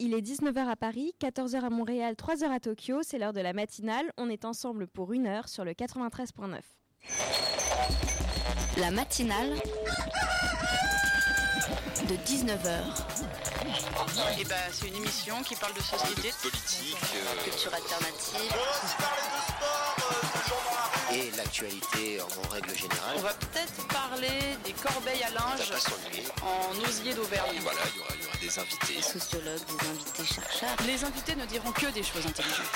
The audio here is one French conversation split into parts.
Il est 19h à Paris, 14h à Montréal, 3h à Tokyo, c'est l'heure de la matinale. On est ensemble pour une heure sur le 93.9. La matinale de 19h. Et bah, c'est une émission qui parle de société, de politique, euh, Culture alternative. Et l'actualité en règle générale. On va peut-être parler des corbeilles à linge en osier d'Auvergne. voilà, il y aura, il y aura des invités. Sociologues, des invités chercheurs. Les invités ne diront que des choses intelligentes.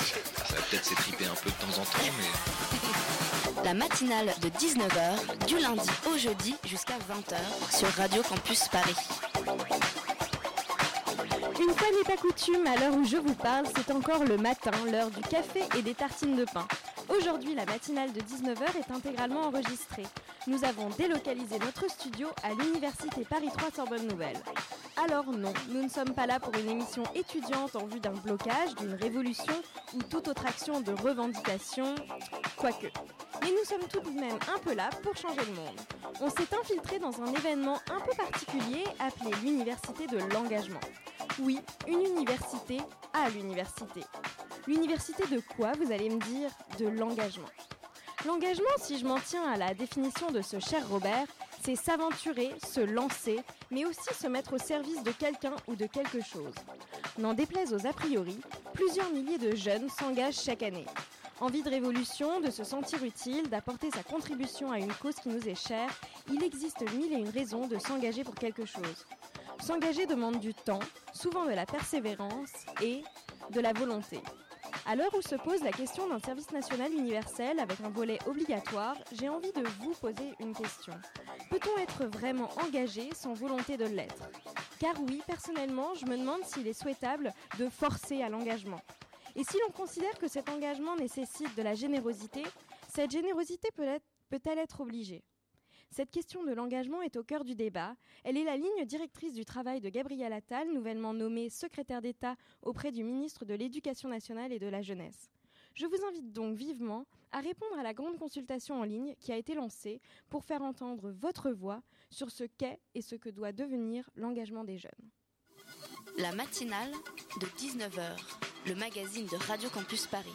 Ça va peut-être s'étriper un peu de temps en temps, mais La matinale de 19h, du lundi au jeudi jusqu'à 20h sur Radio Campus Paris. Une fois n'est pas coutume, à l'heure où je vous parle, c'est encore le matin, l'heure du café et des tartines de pain. Aujourd'hui, la matinale de 19h est intégralement enregistrée. Nous avons délocalisé notre studio à l'Université Paris 3 Sorbonne Nouvelle. Alors non, nous ne sommes pas là pour une émission étudiante en vue d'un blocage, d'une révolution ou toute autre action de revendication, quoique. Mais nous sommes tout de même un peu là pour changer le monde. On s'est infiltré dans un événement un peu particulier appelé l'Université de l'engagement. Oui, une université à l'université. L'université de quoi, vous allez me dire? De l'engagement. L'engagement, si je m'en tiens à la définition de ce cher Robert, c'est s'aventurer, se lancer, mais aussi se mettre au service de quelqu'un ou de quelque chose. N'en déplaise aux a priori, plusieurs milliers de jeunes s'engagent chaque année. Envie de révolution, de se sentir utile, d'apporter sa contribution à une cause qui nous est chère, il existe mille et une raisons de s'engager pour quelque chose. S'engager demande du temps, souvent de la persévérance et de la volonté. À l'heure où se pose la question d'un service national universel avec un volet obligatoire, j'ai envie de vous poser une question. Peut-on être vraiment engagé sans volonté de l'être? Car oui, personnellement, je me demande s'il est souhaitable de forcer à l'engagement. Et si l'on considère que cet engagement nécessite de la générosité, cette générosité peut être- peut-elle être obligée? Cette question de l'engagement est au cœur du débat. Elle est la ligne directrice du travail de Gabriel Attal, nouvellement nommé secrétaire d'État auprès du ministre de l'Éducation nationale et de la jeunesse. Je vous invite donc vivement à répondre à la grande consultation en ligne qui a été lancée pour faire entendre votre voix sur ce qu'est et ce que doit devenir l'engagement des jeunes. La matinale de 19h, le magazine de Radio Campus Paris.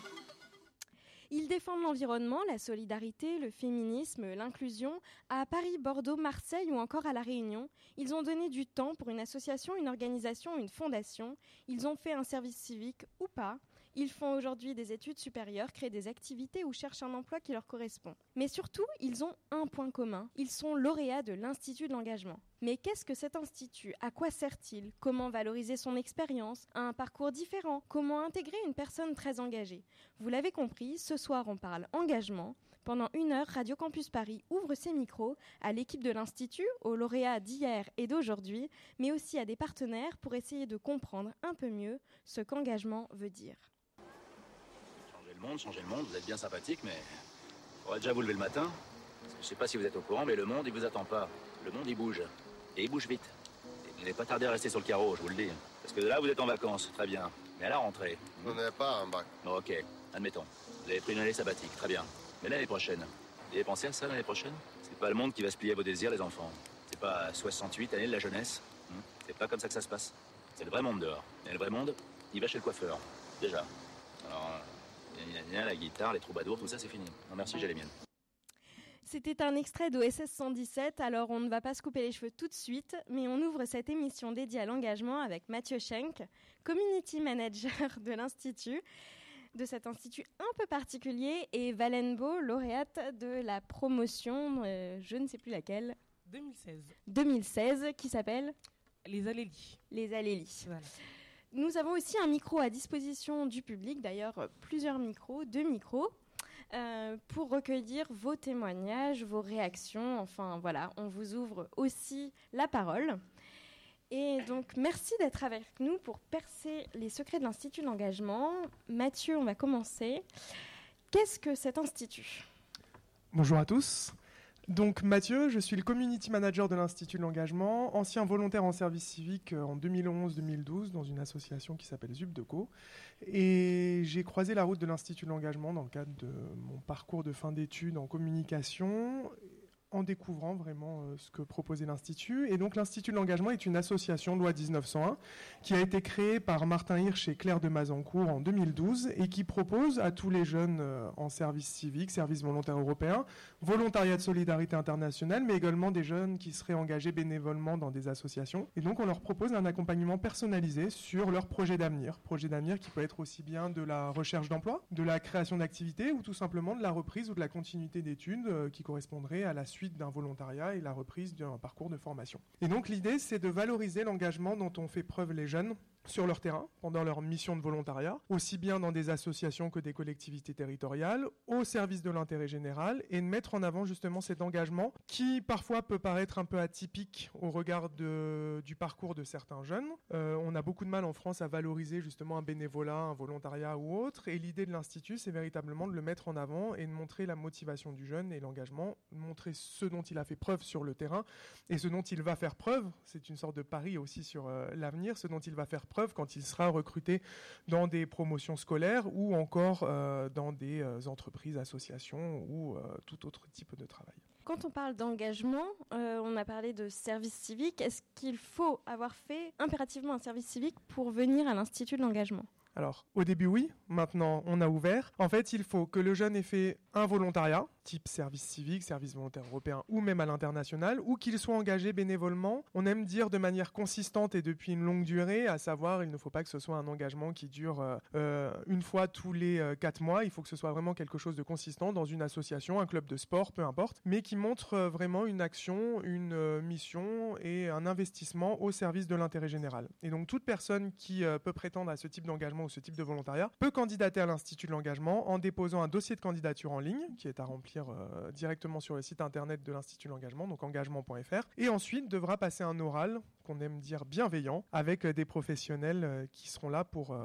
Ils défendent l'environnement, la solidarité, le féminisme, l'inclusion. À Paris, Bordeaux, Marseille ou encore à La Réunion, ils ont donné du temps pour une association, une organisation, une fondation. Ils ont fait un service civique ou pas. Ils font aujourd'hui des études supérieures, créent des activités ou cherchent un emploi qui leur correspond. Mais surtout, ils ont un point commun. Ils sont lauréats de l'Institut de l'engagement. Mais qu'est-ce que cet institut? À quoi sert-il? Comment valoriser son expérience? Un parcours différent? Comment intégrer une personne très engagée? Vous l'avez compris, ce soir on parle engagement. Pendant une heure, Radio Campus Paris ouvre ses micros à l'équipe de l'Institut, aux lauréats d'hier et d'aujourd'hui, mais aussi à des partenaires pour essayer de comprendre un peu mieux ce qu'engagement veut dire. Monde, changer le monde, vous êtes bien sympathique, mais faudrait déjà vous lever le matin. Je sais pas si vous êtes au courant, mais le monde, il vous attend pas. Le monde, il bouge. Et il bouge vite. Et vous n'allez pas tarder à rester sur le carreau, je vous le dis. Parce que là, vous êtes en vacances, très bien. Mais à la rentrée, On n'avait pas un bac. bon, ok, admettons. Vous avez pris une année sabbatique, très bien. Mais l'année prochaine, vous avez pensé à ça l'année prochaine? C'est pas le monde qui va se plier à vos désirs, les enfants. C'est pas 68 années de la jeunesse. hein? C'est pas comme ça que ça se passe. C'est le vrai monde dehors. Et le vrai monde, il va chez le coiffeur. Déjà. Alors, la guitare, les troubadours, tout ça, c'est fini. Non, merci, j'ai les miennes. C'était un extrait d'OSS 117, alors on ne va pas se couper les cheveux tout de suite, mais on ouvre cette émission dédiée à l'engagement avec Mathieu Schenk, Community Manager de l'Institut, de cet institut un peu particulier, et Valenbo, lauréate de la promotion, euh, je ne sais plus laquelle, 2016. 2016, qui s'appelle Les Alélis. Les Alélis. Voilà. Nous avons aussi un micro à disposition du public, d'ailleurs plusieurs micros, deux micros, euh, pour recueillir vos témoignages, vos réactions. Enfin voilà, on vous ouvre aussi la parole. Et donc merci d'être avec nous pour percer les secrets de l'Institut de l'engagement. Mathieu, on va commencer. Qu'est-ce que cet institut? Bonjour à tous. Donc Mathieu, je suis le community manager de l'Institut de l'engagement, ancien volontaire en service civique euh, en 2011-2012 dans une association qui s'appelle ZUBDECO. Et j'ai croisé la route de l'Institut de l'engagement dans le cadre de mon parcours de fin d'études en communication en découvrant vraiment ce que proposait l'Institut. Et donc l'Institut de l'engagement est une association loi 1901 qui a été créée par Martin Hirsch et Claire de Mazancourt en 2012 et qui propose à tous les jeunes en service civique, service volontaire européen, volontariat de solidarité internationale, mais également des jeunes qui seraient engagés bénévolement dans des associations. Et donc on leur propose un accompagnement personnalisé sur leur projet d'avenir. Projet d'avenir qui peut être aussi bien de la recherche d'emploi, de la création d'activités ou tout simplement de la reprise ou de la continuité d'études euh, qui correspondrait à la suite d'un volontariat et la reprise d'un parcours de formation. Et donc l'idée c'est de valoriser l'engagement dont ont fait preuve les jeunes sur leur terrain pendant leur mission de volontariat, aussi bien dans des associations que des collectivités territoriales, au service de l'intérêt général, et de mettre en avant justement cet engagement qui parfois peut paraître un peu atypique au regard du parcours de certains jeunes. Euh, on a beaucoup de mal en France à valoriser justement un bénévolat, un volontariat ou autre, et l'idée de l'Institut, c'est véritablement de le mettre en avant et de montrer la motivation du jeune et l'engagement, montrer ce dont il a fait preuve sur le terrain et ce dont il va faire preuve, c'est une sorte de pari aussi sur euh, l'avenir, ce dont il va faire preuve quand il sera recruté dans des promotions scolaires ou encore euh, dans des euh, entreprises, associations ou euh, tout autre type de travail. Quand on parle d'engagement, on a parlé de service civique. Est-ce qu'il faut avoir fait impérativement un service civique pour venir à l'Institut de l'engagement? Alors, au début, oui. Maintenant, on a ouvert. En fait, il faut que le jeune ait fait un volontariat, type service civique, service volontaire européen ou même à l'international, ou qu'il soit engagé bénévolement. On aime dire de manière consistante et depuis une longue durée, à savoir, il ne faut pas que ce soit un engagement qui dure euh, euh, une fois tous les euh, quatre mois. Il faut que ce soit vraiment quelque chose de consistant dans une association, un club de sport, peu importe, mais qui montre vraiment une action, une mission et un investissement au service de l'intérêt général. Et donc, toute personne qui peut prétendre à ce type d'engagement ou ce type de volontariat peut candidater à l'Institut de l'engagement en déposant un dossier de candidature en qui est à remplir euh, directement sur le site internet de l'Institut de l'engagement, donc engagement.fr, et ensuite devra passer un oral qu'on aime dire bienveillant avec euh, des professionnels euh, qui seront là pour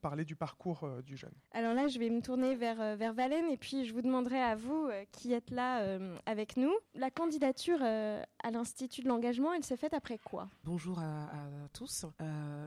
parler du parcours du jeune. Alors là, je vais me tourner vers, vers Valène et puis je vous demanderai à vous qui êtes là avec nous. La candidature à l'Institut de l'engagement, elle s'est faite après quoi? Bonjour à, tous.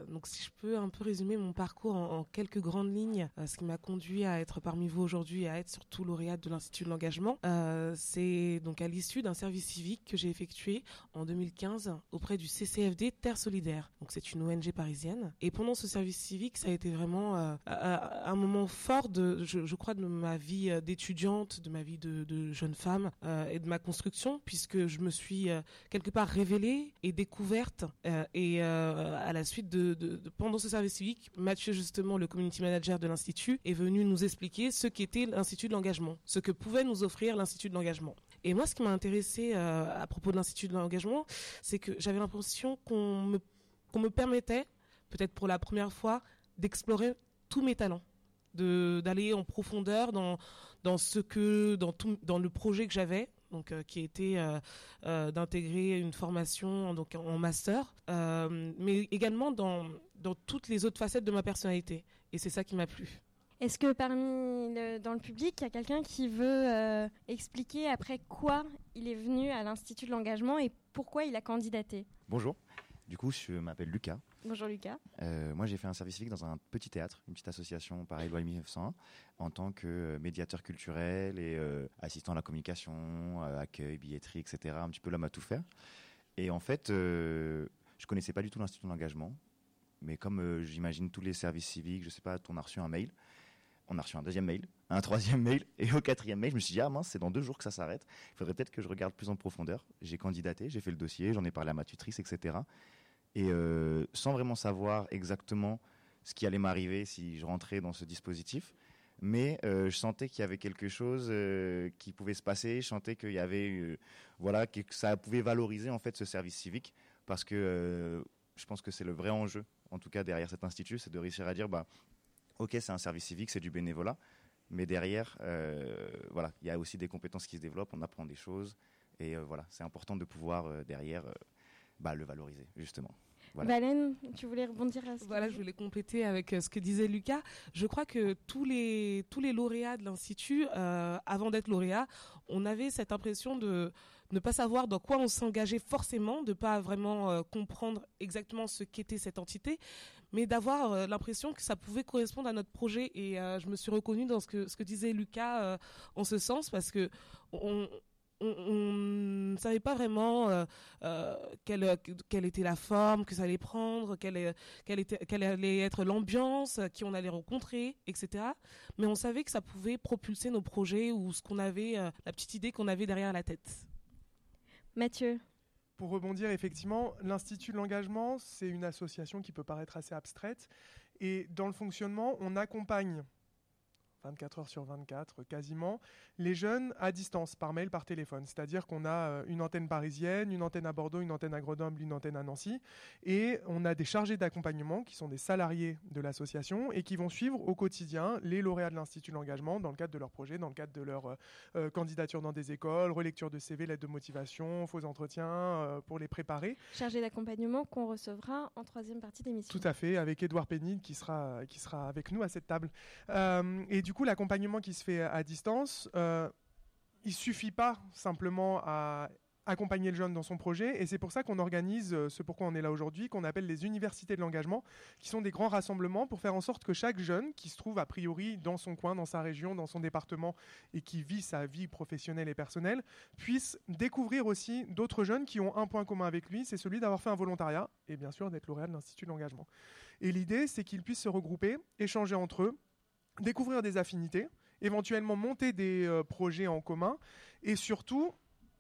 donc si je peux un peu résumer mon parcours en, en quelques grandes lignes, ce qui m'a conduit à être parmi vous aujourd'hui et à être surtout lauréate de l'Institut de l'engagement. Euh, c'est donc à l'issue d'un service civique que j'ai effectué en 2015 auprès du CCFD Terre Solidaire. Donc c'est une ONG parisienne. Et pendant ce service civique, ça a été vraiment euh, un moment fort de, je, crois, de ma vie euh, d'étudiante, de ma vie de, jeune femme euh, et de ma construction, puisque je me suis quelque part révélée et découverte. et à la suite de, de, pendant ce service civique, Mathieu justement, le community manager de l'institut, est venu nous expliquer ce qu'était l'Institut de l'engagement, ce que pouvait nous offrir l'Institut de l'engagement. Et moi, ce qui m'a intéressé euh, à propos de l'Institut de l'engagement, c'est que j'avais l'impression qu'on me, qu'on me permettait, peut-être pour la première fois, d'explorer tous mes talents de d'aller en profondeur dans dans ce que dans tout dans le projet que j'avais donc euh, qui était euh, d'intégrer une formation donc en master mais également dans dans toutes les autres facettes de ma personnalité. Et c'est ça qui m'a plu est-ce que parmi le, dans le public, il y a quelqu'un qui veut euh, expliquer après quoi il est venu à l'Institut de l'engagement et pourquoi il a candidaté? Bonjour, du coup je m'appelle Lucas. Bonjour Lucas. Euh, moi j'ai fait un service civique dans un petit théâtre, une petite association pareil loi 1901, en tant que médiateur culturel et euh, assistant à la communication, euh, accueil, billetterie, etc. Un petit peu l'homme à tout faire. Et en fait, euh, je connaissais pas du tout l'Institut de l'engagement, mais comme euh, j'imagine tous les services civiques, je sais pas, on a reçu un mail on a reçu un deuxième mail, un troisième mail, et au quatrième mail, je me suis dit, ah mince, c'est dans deux jours que ça s'arrête. Il faudrait peut-être que je regarde plus en profondeur. J'ai candidaté, j'ai fait le dossier, j'en ai parlé à ma tutrice, etc. Et euh, sans vraiment savoir exactement ce qui allait m'arriver si je rentrais dans ce dispositif, mais euh, je sentais qu'il y avait quelque chose euh, qui pouvait se passer, je sentais qu'il y avait, voilà, que ça pouvait valoriser en fait ce service civique, parce que je pense que c'est le vrai enjeu, en tout cas derrière cet institut, c'est de réussir à dire, bah, ok, c'est un service civique, c'est du bénévolat, mais derrière, euh, voilà, il y a aussi des compétences qui se développent, on apprend des choses, et euh, voilà, c'est important de pouvoir euh, derrière bah, le valoriser, justement. Voilà. Valène, tu voulais rebondir à ce Voilà, je voulais compléter avec ce que disait Lucas. Je crois que tous les tous les lauréats de l'institut, euh, avant d'être lauréat, on avait cette impression de ne pas savoir dans quoi on s'engageait forcément, de pas vraiment euh, comprendre exactement ce qu'était cette entité, mais d'avoir euh, l'impression que ça pouvait correspondre à notre projet. Et euh, je me suis reconnue dans ce que disait Lucas euh, en ce sens parce que on ne savait pas vraiment quelle, quelle était la forme que ça allait prendre, quelle, quelle allait être l'ambiance, qui on allait rencontrer, etc. Mais on savait que ça pouvait propulser nos projets ou ce qu'on avait, la petite idée qu'on avait derrière la tête. Mathieu pour rebondir, effectivement, l'Institut de l'engagement, c'est une association qui peut paraître assez abstraite. Et dans le fonctionnement, on accompagne 24 heures sur 24 quasiment, les jeunes à distance, par mail, par téléphone. C'est-à-dire qu'on a euh, une antenne parisienne, une antenne à Bordeaux, une antenne à Grenoble, une antenne à Nancy, et on a des chargés d'accompagnement qui sont des salariés de l'association et qui vont suivre au quotidien les lauréats de l'Institut de l'engagement dans le cadre de leur projet, dans le cadre de leur euh, euh, candidature dans des écoles, relecture de CV, lettre de motivation, faux entretiens pour les préparer. Chargés d'accompagnement qu'on recevra en troisième partie d'émission. Tout à fait, avec Édouard Pénil qui sera, qui sera avec nous à cette table. et du du coup, l'accompagnement qui se fait à distance, euh, il suffit pas simplement à accompagner le jeune dans son projet. Et c'est pour ça qu'on organise euh, ce pourquoi on est là aujourd'hui qu'on appelle les universités de l'engagement qui sont des grands rassemblements pour faire en sorte que chaque jeune qui se trouve a priori dans son coin dans sa région dans son département et qui vit sa vie professionnelle et personnelle puisse découvrir aussi d'autres jeunes qui ont un point commun avec lui c'est celui d'avoir fait un volontariat et bien sûr d'être lauréat de l'institut de l'engagement. Et l'idée c'est qu'ils puissent se regrouper échanger entre eux découvrir des affinités, éventuellement monter des euh, projets en commun et surtout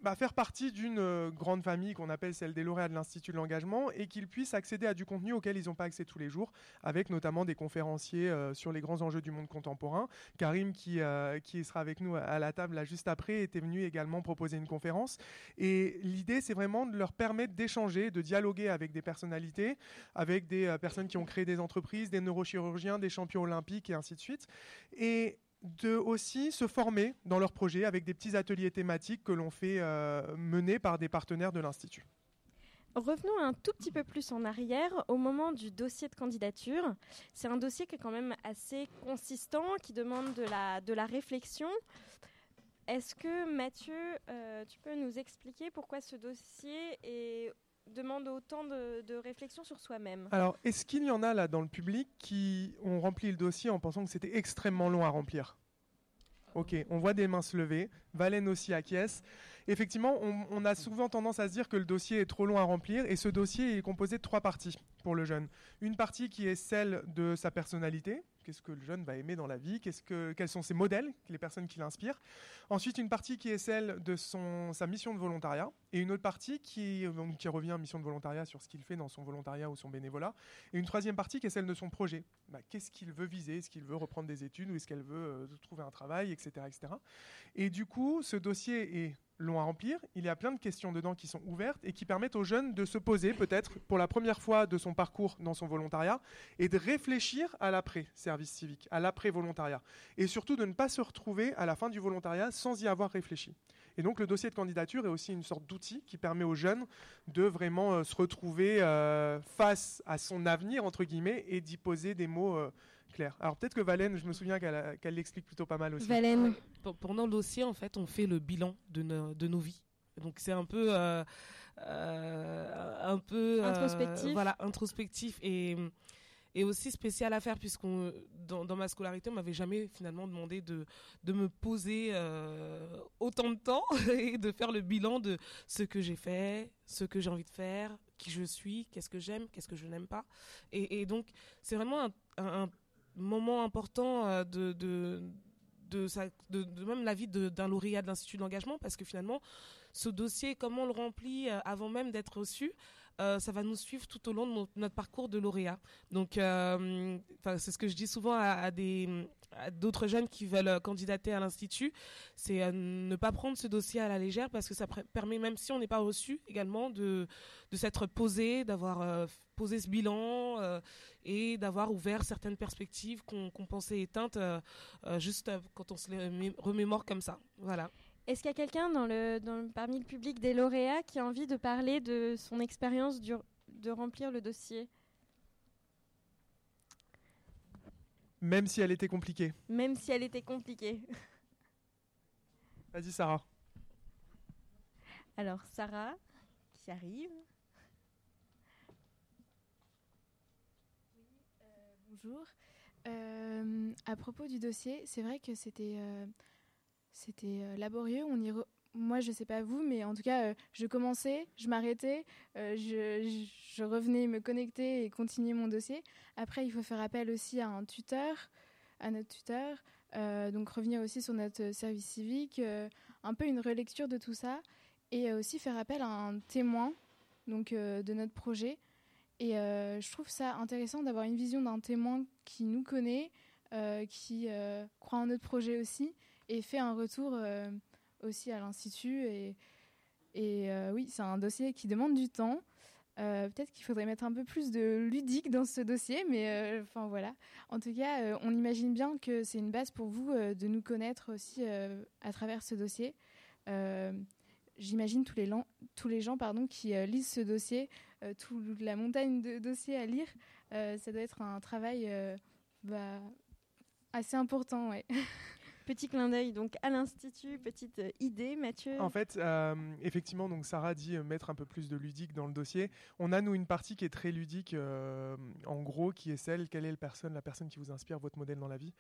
bah, faire partie d'une euh, grande famille qu'on appelle celle des lauréats de l'Institut de l'engagement et qu'ils puissent accéder à du contenu auquel ils n'ont pas accès tous les jours, avec notamment des conférenciers euh, sur les grands enjeux du monde contemporain. Karim, qui, qui sera avec nous à la table là, juste après, était venu également proposer une conférence. Et l'idée, c'est vraiment de leur permettre d'échanger, de dialoguer avec des personnalités, avec des personnes qui ont créé des entreprises, des neurochirurgiens, des champions olympiques et ainsi de suite. Et de aussi se former dans leurs projets avec des petits ateliers thématiques que l'on fait euh, mener par des partenaires de l'Institut. Revenons un tout petit peu plus en arrière au moment du dossier de candidature. C'est un dossier qui est quand même assez consistant, qui demande de la, de la réflexion. Est-ce que Mathieu, euh, tu peux nous expliquer pourquoi ce dossier est demande autant de, réflexion sur soi-même. Alors, est-ce qu'il y en a là dans le public qui ont rempli le dossier en pensant que c'était extrêmement long à remplir? Ok, on voit des mains se lever. Valène aussi acquiesce. Effectivement, on, on, a souvent tendance à se dire que le dossier est trop long à remplir et ce dossier est composé de trois parties pour le jeune. Une partie qui est celle de sa personnalité, qu'est-ce que le jeune va aimer dans la vie, quels sont ses modèles, les personnes qui l'inspirent. Ensuite, une partie qui est celle de sa mission de volontariat, et une autre partie qui, qui revient à mission de volontariat sur ce qu'il fait dans son volontariat ou son bénévolat, et une troisième partie qui est celle de son projet. Bah, qu'est-ce qu'il veut viser? Est-ce qu'il veut reprendre des études ou est-ce qu'elle veut euh, trouver un travail, etc., etc. Et du coup, ce dossier est long à remplir. Il y a plein de questions dedans qui sont ouvertes et qui permettent aux jeunes de se poser peut-être pour la première fois de son parcours dans son volontariat et de réfléchir à l'après-service civique, à l'après-volontariat. Et surtout de ne pas se retrouver à la fin du volontariat sans y avoir réfléchi. Et donc le dossier de candidature est aussi une sorte d'outil qui permet aux jeunes de vraiment euh, se retrouver euh, face à son avenir, entre guillemets, et d'y poser des mots. Euh, Alors peut-être que Valène, je me souviens qu'elle l'explique plutôt pas mal aussi. Valène. Pendant le dossier, en fait, on fait le bilan de, de nos vies. Donc c'est un peu, un peu introspectif. voilà, introspectif et et aussi spécial à faire puisqu'on dans, dans, ma scolarité on m'avait jamais finalement demandé de de me poser euh, autant de temps et de faire le bilan de ce que j'ai fait, ce que j'ai envie de faire, qui je suis, qu'est-ce que j'aime, qu'est-ce que je n'aime pas. Et, et donc c'est vraiment un, un, moment important euh, de, de de, de, de, même la vie d'un lauréat de l'Institut d'engagement parce que finalement, ce dossier, comment le remplit euh, avant même d'être reçu, euh, ça va nous suivre tout au long de notre, parcours de lauréat. Donc, euh, c'est ce que je dis souvent à, d'autres jeunes qui veulent candidater à l'institut, c'est ne pas prendre ce dossier à la légère parce que ça permet, même si on n'est pas reçu, également de, de s'être posé, d'avoir posé ce bilan et d'avoir ouvert certaines perspectives qu'on pensait éteintes juste quand on se les remémore comme ça. Voilà. Est-ce qu'il y a quelqu'un dans le, dans parmi le public des lauréats qui a envie de parler de son expérience de remplir le dossier Même si elle était compliquée. Même si elle était compliquée. Vas-y Sarah. Alors Sarah, qui arrive. Euh, bonjour. Euh, à propos du dossier, c'est vrai que c'était... Euh, c'était euh, laborieux. Moi, je sais pas vous, mais en tout cas, je commençais, je m'arrêtais, je, je, revenais me connecter et continuer mon dossier. Après, il faut faire appel aussi à un tuteur, à notre tuteur, donc revenir aussi sur notre service civique, un peu une relecture de tout ça, et aussi faire appel à un témoin donc de notre projet. Et je trouve ça intéressant d'avoir une vision d'un témoin qui nous connaît, qui croit en notre projet aussi, et fait un retour aussi à l'Institut. Et, euh, oui, c'est un dossier qui demande du temps. Euh, peut-être qu'il faudrait mettre un peu plus de ludique dans ce dossier, mais euh, enfin voilà. En tout cas, on imagine bien que c'est une base pour vous de nous connaître aussi à travers ce dossier. J'imagine tous les, tous les gens pardon, qui lisent ce dossier, toute la montagne de dossiers à lire, ça doit être un travail bah, assez important. Ouais. Petit clin d'œil donc à l'institut, petite euh, idée, Mathieu. En fait, euh, effectivement, donc Sarah dit euh, mettre un peu plus de ludique dans le dossier. On a nous une partie qui est très ludique, en gros, qui est celle quelle est la personne, la personne qui vous inspire votre modèle dans la vie.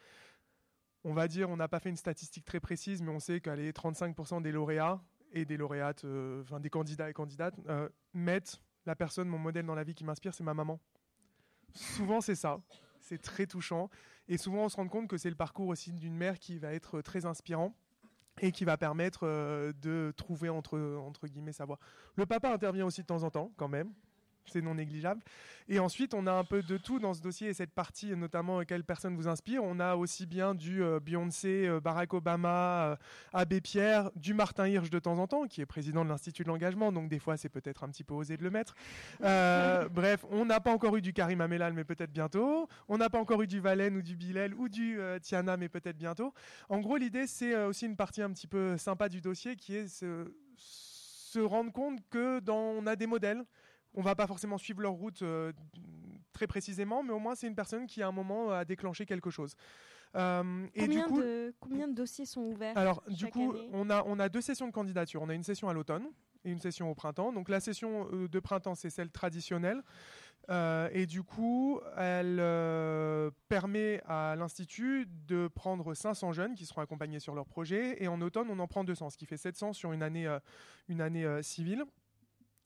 On va dire, on n'a pas fait une statistique très précise, mais on sait qu'allez 35% des lauréats et des lauréates, des candidats et candidates mettent la personne, mon modèle dans la vie qui m'inspire, c'est ma maman. Souvent, c'est ça. C'est très touchant. Et souvent, on se rend compte que c'est le parcours aussi d'une mère qui va être très inspirant et qui va permettre euh, de trouver entre, entre guillemets sa voie. Le papa intervient aussi de temps en temps, quand même, c'est non négligeable. Et ensuite, on a un peu de tout dans ce dossier et cette partie, notamment euh, quelle personne vous inspire. On a aussi bien du euh, Beyoncé, euh, Barack Obama, Abbé Pierre, du Martin Hirsch de temps en temps, qui est président de l'Institut de l'engagement, donc des fois c'est peut-être un petit peu osé de le mettre. bref, on n'a pas encore eu du Karim Amelal, mais peut-être bientôt. On n'a pas encore eu du Valen ou du Bilel ou du Tiana, mais peut-être bientôt. En gros, l'idée, c'est aussi une partie un petit peu sympa du dossier qui est se, se rendre compte que dans, on a des modèles on va pas forcément suivre leur route euh, très précisément, mais au moins c'est une personne qui à un moment a déclenché quelque chose. Euh, et combien, du coup, de, combien de dossiers sont ouverts Alors, du coup, on a, on a deux sessions de candidature. On a une session à l'automne et une session au printemps. Donc, la session euh, de printemps, c'est celle traditionnelle. et du coup, elle permet à l'Institut de prendre 500 jeunes qui seront accompagnés sur leur projet. Et en automne, on en prend 200, ce qui fait 700 sur une année, une année civile.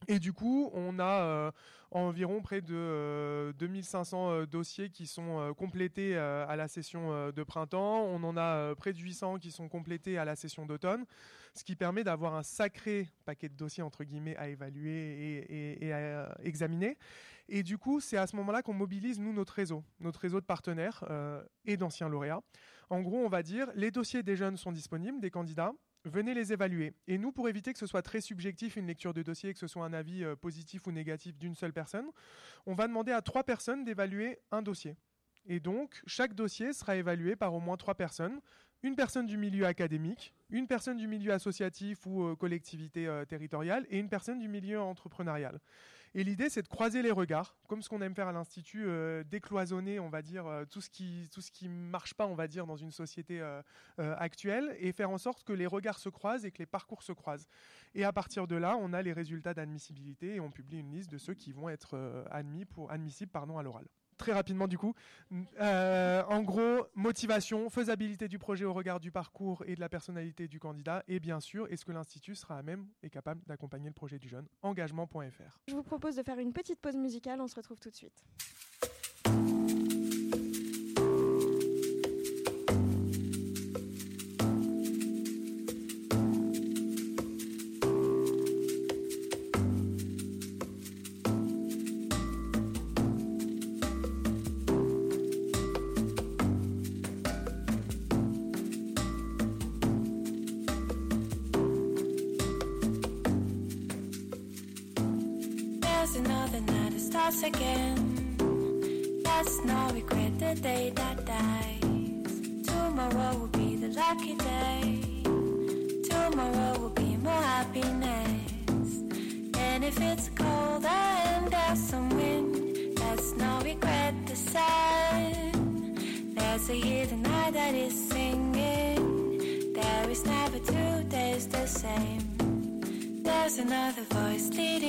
Et du coup, on a euh, environ près de 2500 euh, euh, dossiers qui sont complétés à la session de printemps. On en a près de 800 qui sont complétés à la session d'automne, ce qui permet d'avoir un sacré paquet de dossiers entre guillemets à évaluer et, à examiner. Et du coup, c'est à ce moment-là qu'on mobilise nous notre réseau, notre réseau de partenaires et d'anciens lauréats. En gros, on va dire les dossiers des jeunes sont disponibles, des candidats venez les évaluer. Et nous, pour éviter que ce soit très subjectif une lecture de dossier, que ce soit un avis euh, positif ou négatif d'une seule personne, on va demander à trois personnes d'évaluer un dossier. Et donc, chaque dossier sera évalué par au moins trois personnes. Une personne du milieu académique, une personne du milieu associatif ou euh, collectivité euh, territoriale et une personne du milieu entrepreneurial. Et l'idée, c'est de croiser les regards, comme ce qu'on aime faire à l'Institut, euh, décloisonner, on va dire, euh, tout ce qui tout ce qui marche pas, on va dire, dans une société euh, actuelle, et faire en sorte que les regards se croisent et que les parcours se croisent. Et à partir de là, on a les résultats d'admissibilité et on publie une liste de ceux qui vont être admis pour admissibles, pardon, à l'oral très rapidement du coup. Euh, en gros, motivation, faisabilité du projet au regard du parcours et de la personnalité du candidat. Et bien sûr, est-ce que l'Institut sera à même et capable d'accompagner le projet du jeune? Engagement.fr. Je vous propose de faire une petite pause musicale, on se retrouve tout de suite. Starts again. Let's not regret the day that dies. Tomorrow will be the lucky day. Tomorrow will be more happiness. And if it's cold and there's some wind, let's not regret the sun. There's a hidden night that is singing. There is never two days the same. There's another voice leading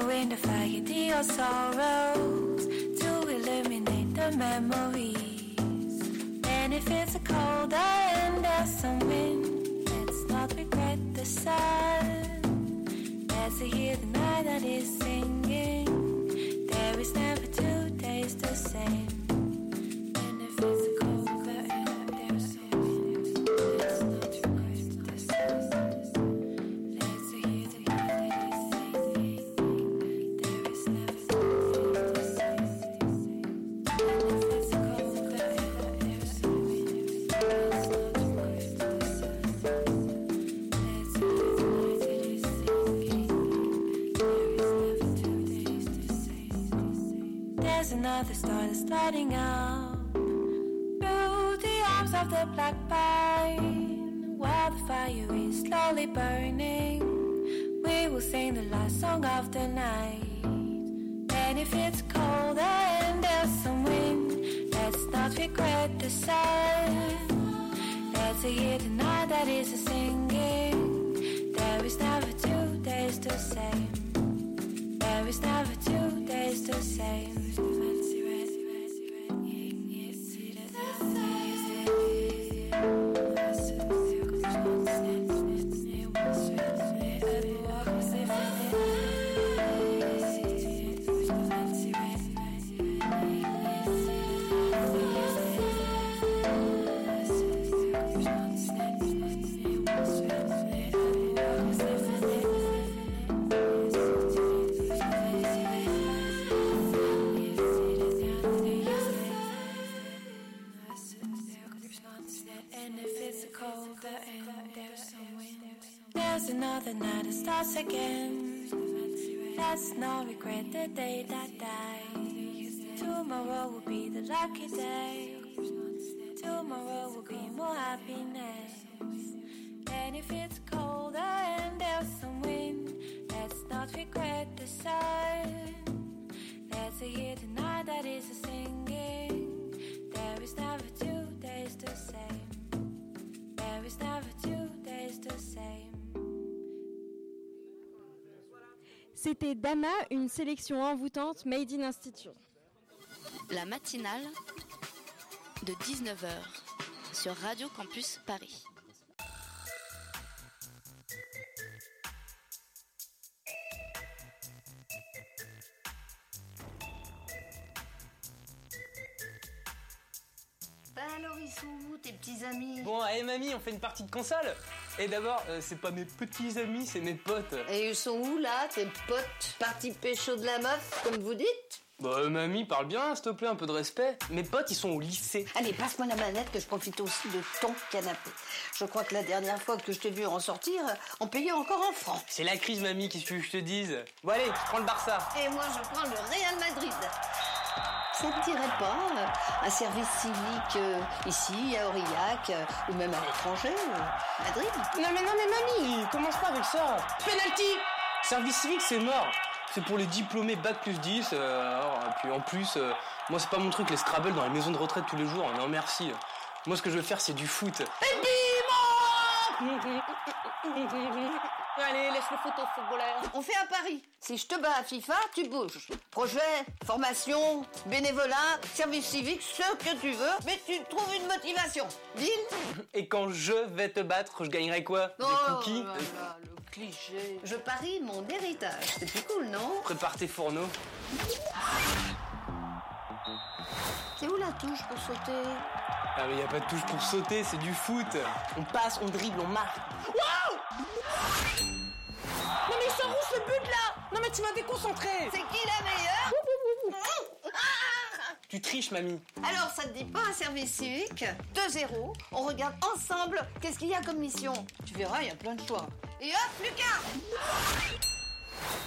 going the fight your sorrows to eliminate the memory. Of the black pine. While the fire is slowly burning, we will sing the last song of the night. And if it's cold and there's some wind, let's not regret the sun. Let's hear the night that is a singing. There is never two days the same. There is never two days the same. Another night starts again. Let's not regret the day that died. Tomorrow will be the lucky day. Tomorrow will be more happiness. And if it's colder and there's some wind, let's not regret the sun. Let's hear the night that is a singing. There is never two days the same. There is never two days the same. C'était Dama, une sélection envoûtante Made in Institute. La matinale de 19h sur Radio Campus Paris. Bah alors ils sont où tes petits amis? Bon, allez mamie, on fait une partie de console Et d'abord, euh, c'est pas mes petits amis, c'est mes potes. Et ils sont où là tes potes Parti pécho de la meuf, comme vous dites Bah euh, mamie, parle bien, s'il te plaît, un peu de respect. Mes potes, ils sont au lycée. Allez, passe-moi la manette que je profite aussi de ton canapé. Je crois que la dernière fois que je t'ai vu en sortir, on payait encore en francs. C'est la crise mamie, qu'est-ce que je te dise Bon allez, tu prends le Barça. Et moi je prends le Real Madrid. Dirait pas euh, un service civique euh, ici, à Aurillac, euh, ou même à l'étranger, euh, Madrid Non mais non mais mamie, commence pas avec ça? Penalty Service civique, c'est mort c'est pour les diplômés bac plus 10. euh, alors, et puis en plus, euh, moi c'est pas mon truc les Scrabble dans les maisons de retraite tous les jours. Non merci. Moi ce que je veux faire c'est du foot. Et bim Allez, laisse le foot au footballeur. On fait un pari. Si je te bats à FIFA, tu bouges. Projet, formation, bénévolat, service civique, ce que tu veux, mais tu trouves une motivation. Deal Et quand je vais te battre, je gagnerai quoi? Des cookies là là, le cliché. Je parie mon héritage. C'est plus cool, non? Prépare tes fourneaux. C'est où la touche pour sauter? Ah mais y a pas de touche pour sauter, c'est du foot. On passe, on dribble, on marque. Waouh Non mais il s'en ce but là Non mais tu m'as déconcentré C'est qui la meilleure Tu triches mamie. Alors, ça te dit pas un service civique 2-0, on regarde ensemble qu'est-ce qu'il y a comme mission. Tu verras, il y a plein de choix. Et hop, Lucas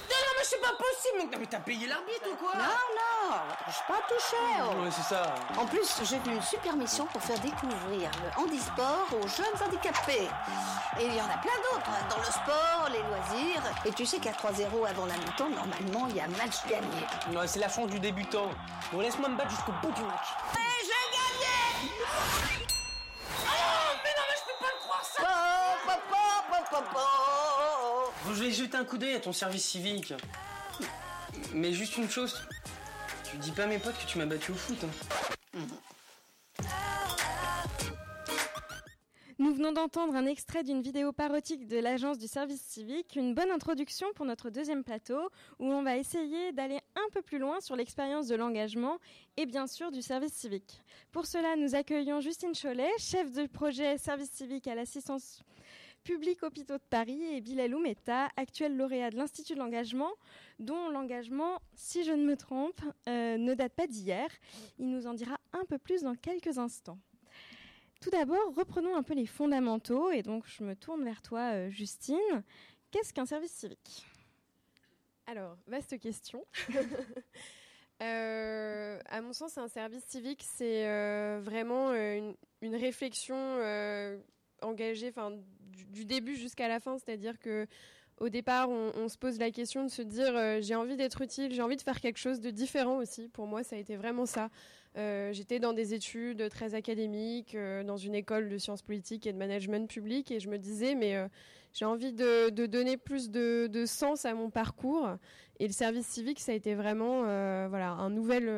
Non non mais c'est pas possible Non mais t'as payé l'arbitre ou quoi? Non, non, je suis pas tout cher. Ouais c'est ça. En plus, j'ai une super mission pour faire découvrir le handisport aux jeunes handicapés. Et il y en a plein d'autres, hein, dans le sport, les loisirs. Et tu sais qu'à 3-0 avant la mi-temps, normalement, il y a match gagné. Ouais c'est la chance du débutant. Bon laisse-moi me battre jusqu'au bout du match j'ai gagné Oh mais non mais je peux pas le croire ça Po, po, po, po, po, po. Je vais jeter un coup d'œil à ton service civique. Mais juste une chose. Tu dis pas à mes potes que tu m'as battu au foot. Hein. venons d'entendre un extrait d'une vidéo parodique de l'agence du service civique, une bonne introduction pour notre deuxième plateau, où on va essayer d'aller un peu plus loin sur l'expérience de l'engagement et bien sûr du service civique. Pour cela, nous accueillons Justine Cholet, chef de projet service civique à l'assistance publique hôpitaux de Paris, et Bilal Oumeta, actuel lauréat de l'Institut de l'engagement, dont l'engagement, si je ne me trompe, euh, ne date pas d'hier. Il nous en dira un peu plus dans quelques instants. Tout d'abord, reprenons un peu les fondamentaux, et donc je me tourne vers toi, euh, Justine. Qu'est-ce qu'un service civique? Alors, vaste question. Euh, à mon sens, un service civique, c'est vraiment une, réflexion engagée du, début jusqu'à la fin. C'est-à-dire que au départ, on, se pose la question de se dire euh, j'ai envie d'être utile, j'ai envie de faire quelque chose de différent aussi. Pour moi, ça a été vraiment ça. Euh, J'étais dans des études très académiques, euh, dans une école de sciences politiques et de management public, et je me disais mais j'ai envie de, donner plus de, sens à mon parcours. Et le service civique, ça a été vraiment voilà un nouvel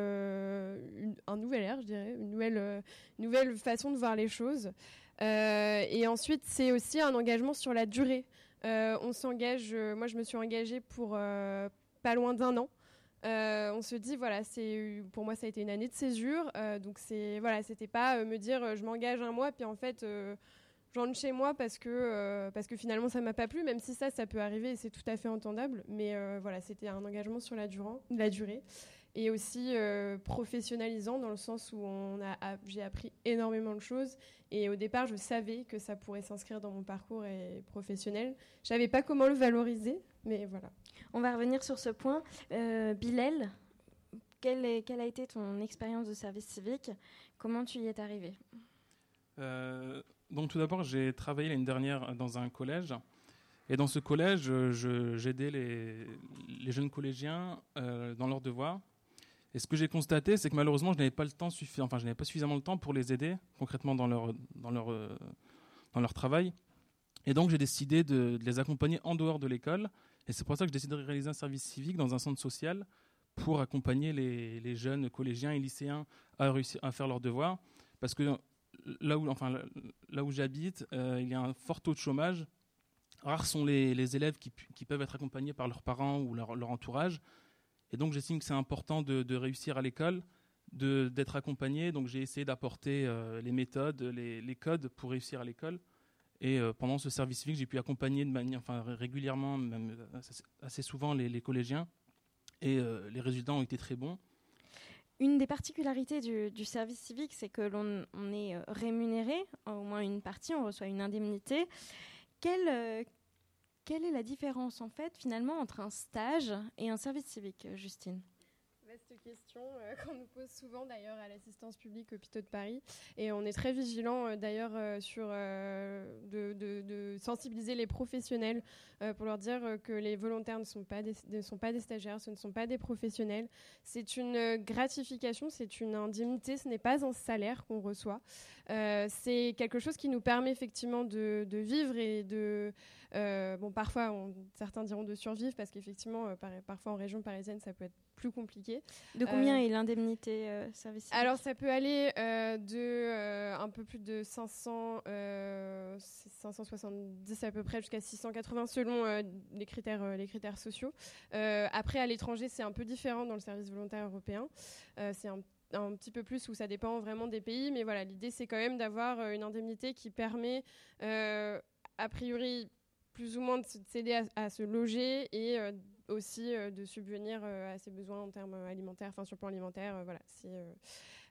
un nouvel air, je dirais, une nouvelle nouvelle façon de voir les choses. Et ensuite, c'est aussi un engagement sur la durée. Euh, on s'engage, euh, moi je me suis engagée pour euh, pas loin d'un an. on se dit voilà, c'est pour moi ça a été une année de césure, donc c'est voilà, c'était pas me dire je m'engage un mois puis en fait j'entre chez moi parce que parce que finalement ça m'a pas plu, même si ça ça peut arriver et c'est tout à fait entendable, mais voilà c'était un engagement sur la, durant, la durée et aussi euh, professionnalisant dans le sens où on a, j'ai appris énormément de choses et au départ je savais que ça pourrait s'inscrire dans mon parcours et professionnel. Je savais pas comment le valoriser, mais voilà. On va revenir sur ce point. Euh, Bilal, quelle, est, quelle, a été ton expérience de service civique? Comment tu y es arrivé? Euh, Donc tout d'abord j'ai travaillé l'année dernière dans un collège. Et dans ce collège, j'aidais les, les, jeunes collégiens euh, dans leurs devoirs. Et ce que j'ai constaté, c'est que malheureusement, je n'avais pas le temps suffisant, enfin, je n'avais pas suffisamment le temps pour les aider concrètement dans leur, dans leur, euh, dans leur travail. Et donc, j'ai décidé de, les accompagner en dehors de l'école. Et c'est pour ça que j'ai décidé de réaliser un service civique dans un centre social pour accompagner les, les jeunes collégiens et lycéens à réussir à faire leurs devoirs. Parce que là où, enfin, là où j'habite, euh, il y a un fort taux de chômage. Rares sont les, les élèves qui, qui, peuvent être accompagnés par leurs parents ou leur entourage. Et donc j'estime que c'est important de, réussir à l'école, d'être accompagné. Donc j'ai essayé d'apporter euh, les méthodes, les, les, codes pour réussir à l'école. Et euh, pendant ce service civique, j'ai pu accompagner de manière, enfin régulièrement, même assez, assez souvent, les, les, collégiens. Et euh, les résultats ont été très bons. Une des particularités du, du service civique, c'est que l'on est rémunéré, au moins une partie, on reçoit une indemnité. Quelle, quelle est la différence en fait finalement entre un stage et un service civique, Justine? Question euh, qu'on nous pose souvent d'ailleurs à l'assistance publique hôpitaux de Paris et on est très vigilant euh, d'ailleurs euh, sur de, sensibiliser les professionnels pour leur dire que les volontaires ne sont pas des, ne sont pas des stagiaires, ce ne sont pas des professionnels. C'est une gratification, c'est une indemnité, ce n'est pas un salaire qu'on reçoit. C'est quelque chose qui nous permet effectivement de, vivre et de bon parfois certains diront de survivre parce qu'effectivement par, parfois en région parisienne ça peut être plus compliqué. De combien euh, est l'indemnité euh, service Alors ça peut aller euh, de un peu plus de 500, 570 à peu près jusqu'à 680 selon les critères les critères sociaux. après à l'étranger c'est un peu différent dans le service volontaire européen. c'est un un petit peu plus où ça dépend vraiment des pays, mais voilà, l'idée c'est quand même d'avoir une indemnité qui permet a priori plus ou moins de s'aider à, à, se loger et euh, aussi euh, de subvenir euh, à ses besoins en termes alimentaires, enfin sur le plan alimentaire, voilà.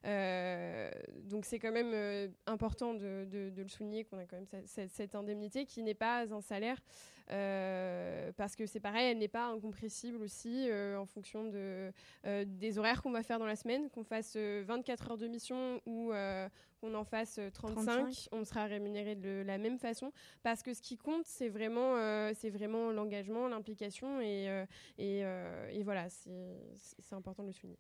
Donc c'est quand même important de, de, de, le souligner qu'on a quand même cette, cette indemnité qui n'est pas un salaire parce que c'est pareil, elle n'est pas incompressible aussi en fonction de, des horaires qu'on va faire dans la semaine, qu'on fasse 24 heures de mission ou qu'on en fasse 35, 35, on sera rémunéré de la même façon parce que ce qui compte c'est vraiment euh, c'est vraiment l'engagement l'implication et, euh, et, euh, et, voilà c'est important de le souligner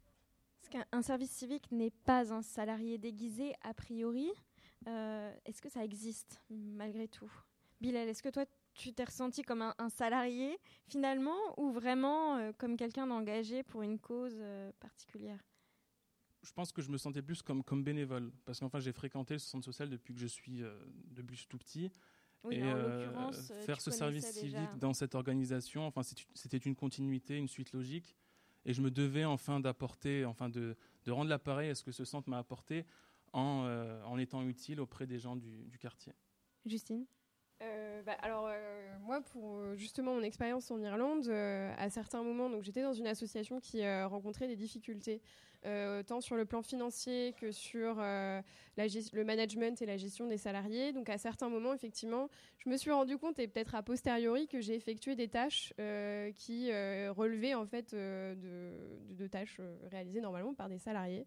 est-ce qu'un service civique n'est pas un salarié déguisé a priori est-ce que ça existe malgré tout? Bilal est-ce que toi tu t'es ressenti comme un, un, salarié finalement ou vraiment comme quelqu'un d'engagé pour une cause particulière? Je pense que je me sentais plus comme, comme bénévole, parce qu'enfin j'ai fréquenté le centre social depuis que je suis, euh, depuis je suis tout petit. Oui, et euh, euh, faire ce service déjà. civique dans cette organisation, enfin c'était une continuité, une suite logique, et je me devais enfin d'apporter, enfin de, rendre l'appareil à ce que ce centre m'a apporté en, euh, étant utile auprès des gens du, du quartier. Justine? Euh, bah, alors euh, moi pour euh, justement mon expérience en Irlande à certains moments donc j'étais dans une association qui rencontrait des difficultés tant sur le plan financier que sur le management et la gestion des salariés. Donc à certains moments effectivement je me suis rendu compte et peut-être a posteriori que j'ai effectué des tâches qui relevaient en fait de, de- tâches réalisées normalement par des salariés.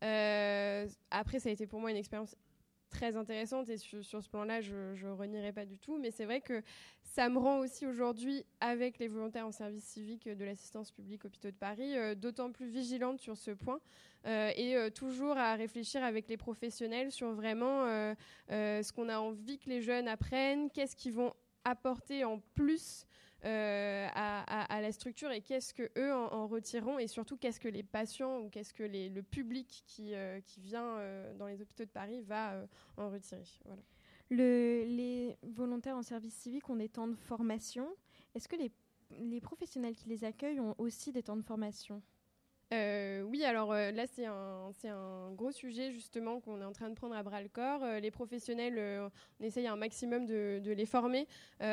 Après ça a été pour moi une expérience très intéressante et sur, ce plan-là, je ne renierai pas du tout. Mais c'est vrai que ça me rend aussi aujourd'hui, avec les volontaires en service civique de l'assistance publique hôpitaux de Paris, euh, d'autant plus vigilante sur ce point euh, et euh, toujours à réfléchir avec les professionnels sur vraiment ce qu'on a envie que les jeunes apprennent, qu'est-ce qu'ils vont apporter en plus euh, à, la structure et qu'est-ce que eux en, en retireront et surtout qu'est-ce que les patients ou qu'est-ce que le public qui, euh, qui vient euh, dans les hôpitaux de Paris va en retirer. Les volontaires en service civique ont des temps de formation. Est-ce que les professionnels qui les accueillent ont aussi des temps de formation? Euh, oui, alors euh, là, c'est un, un gros sujet justement qu'on est en train de prendre à bras le corps. Euh, les professionnels, on essaye un maximum de, les former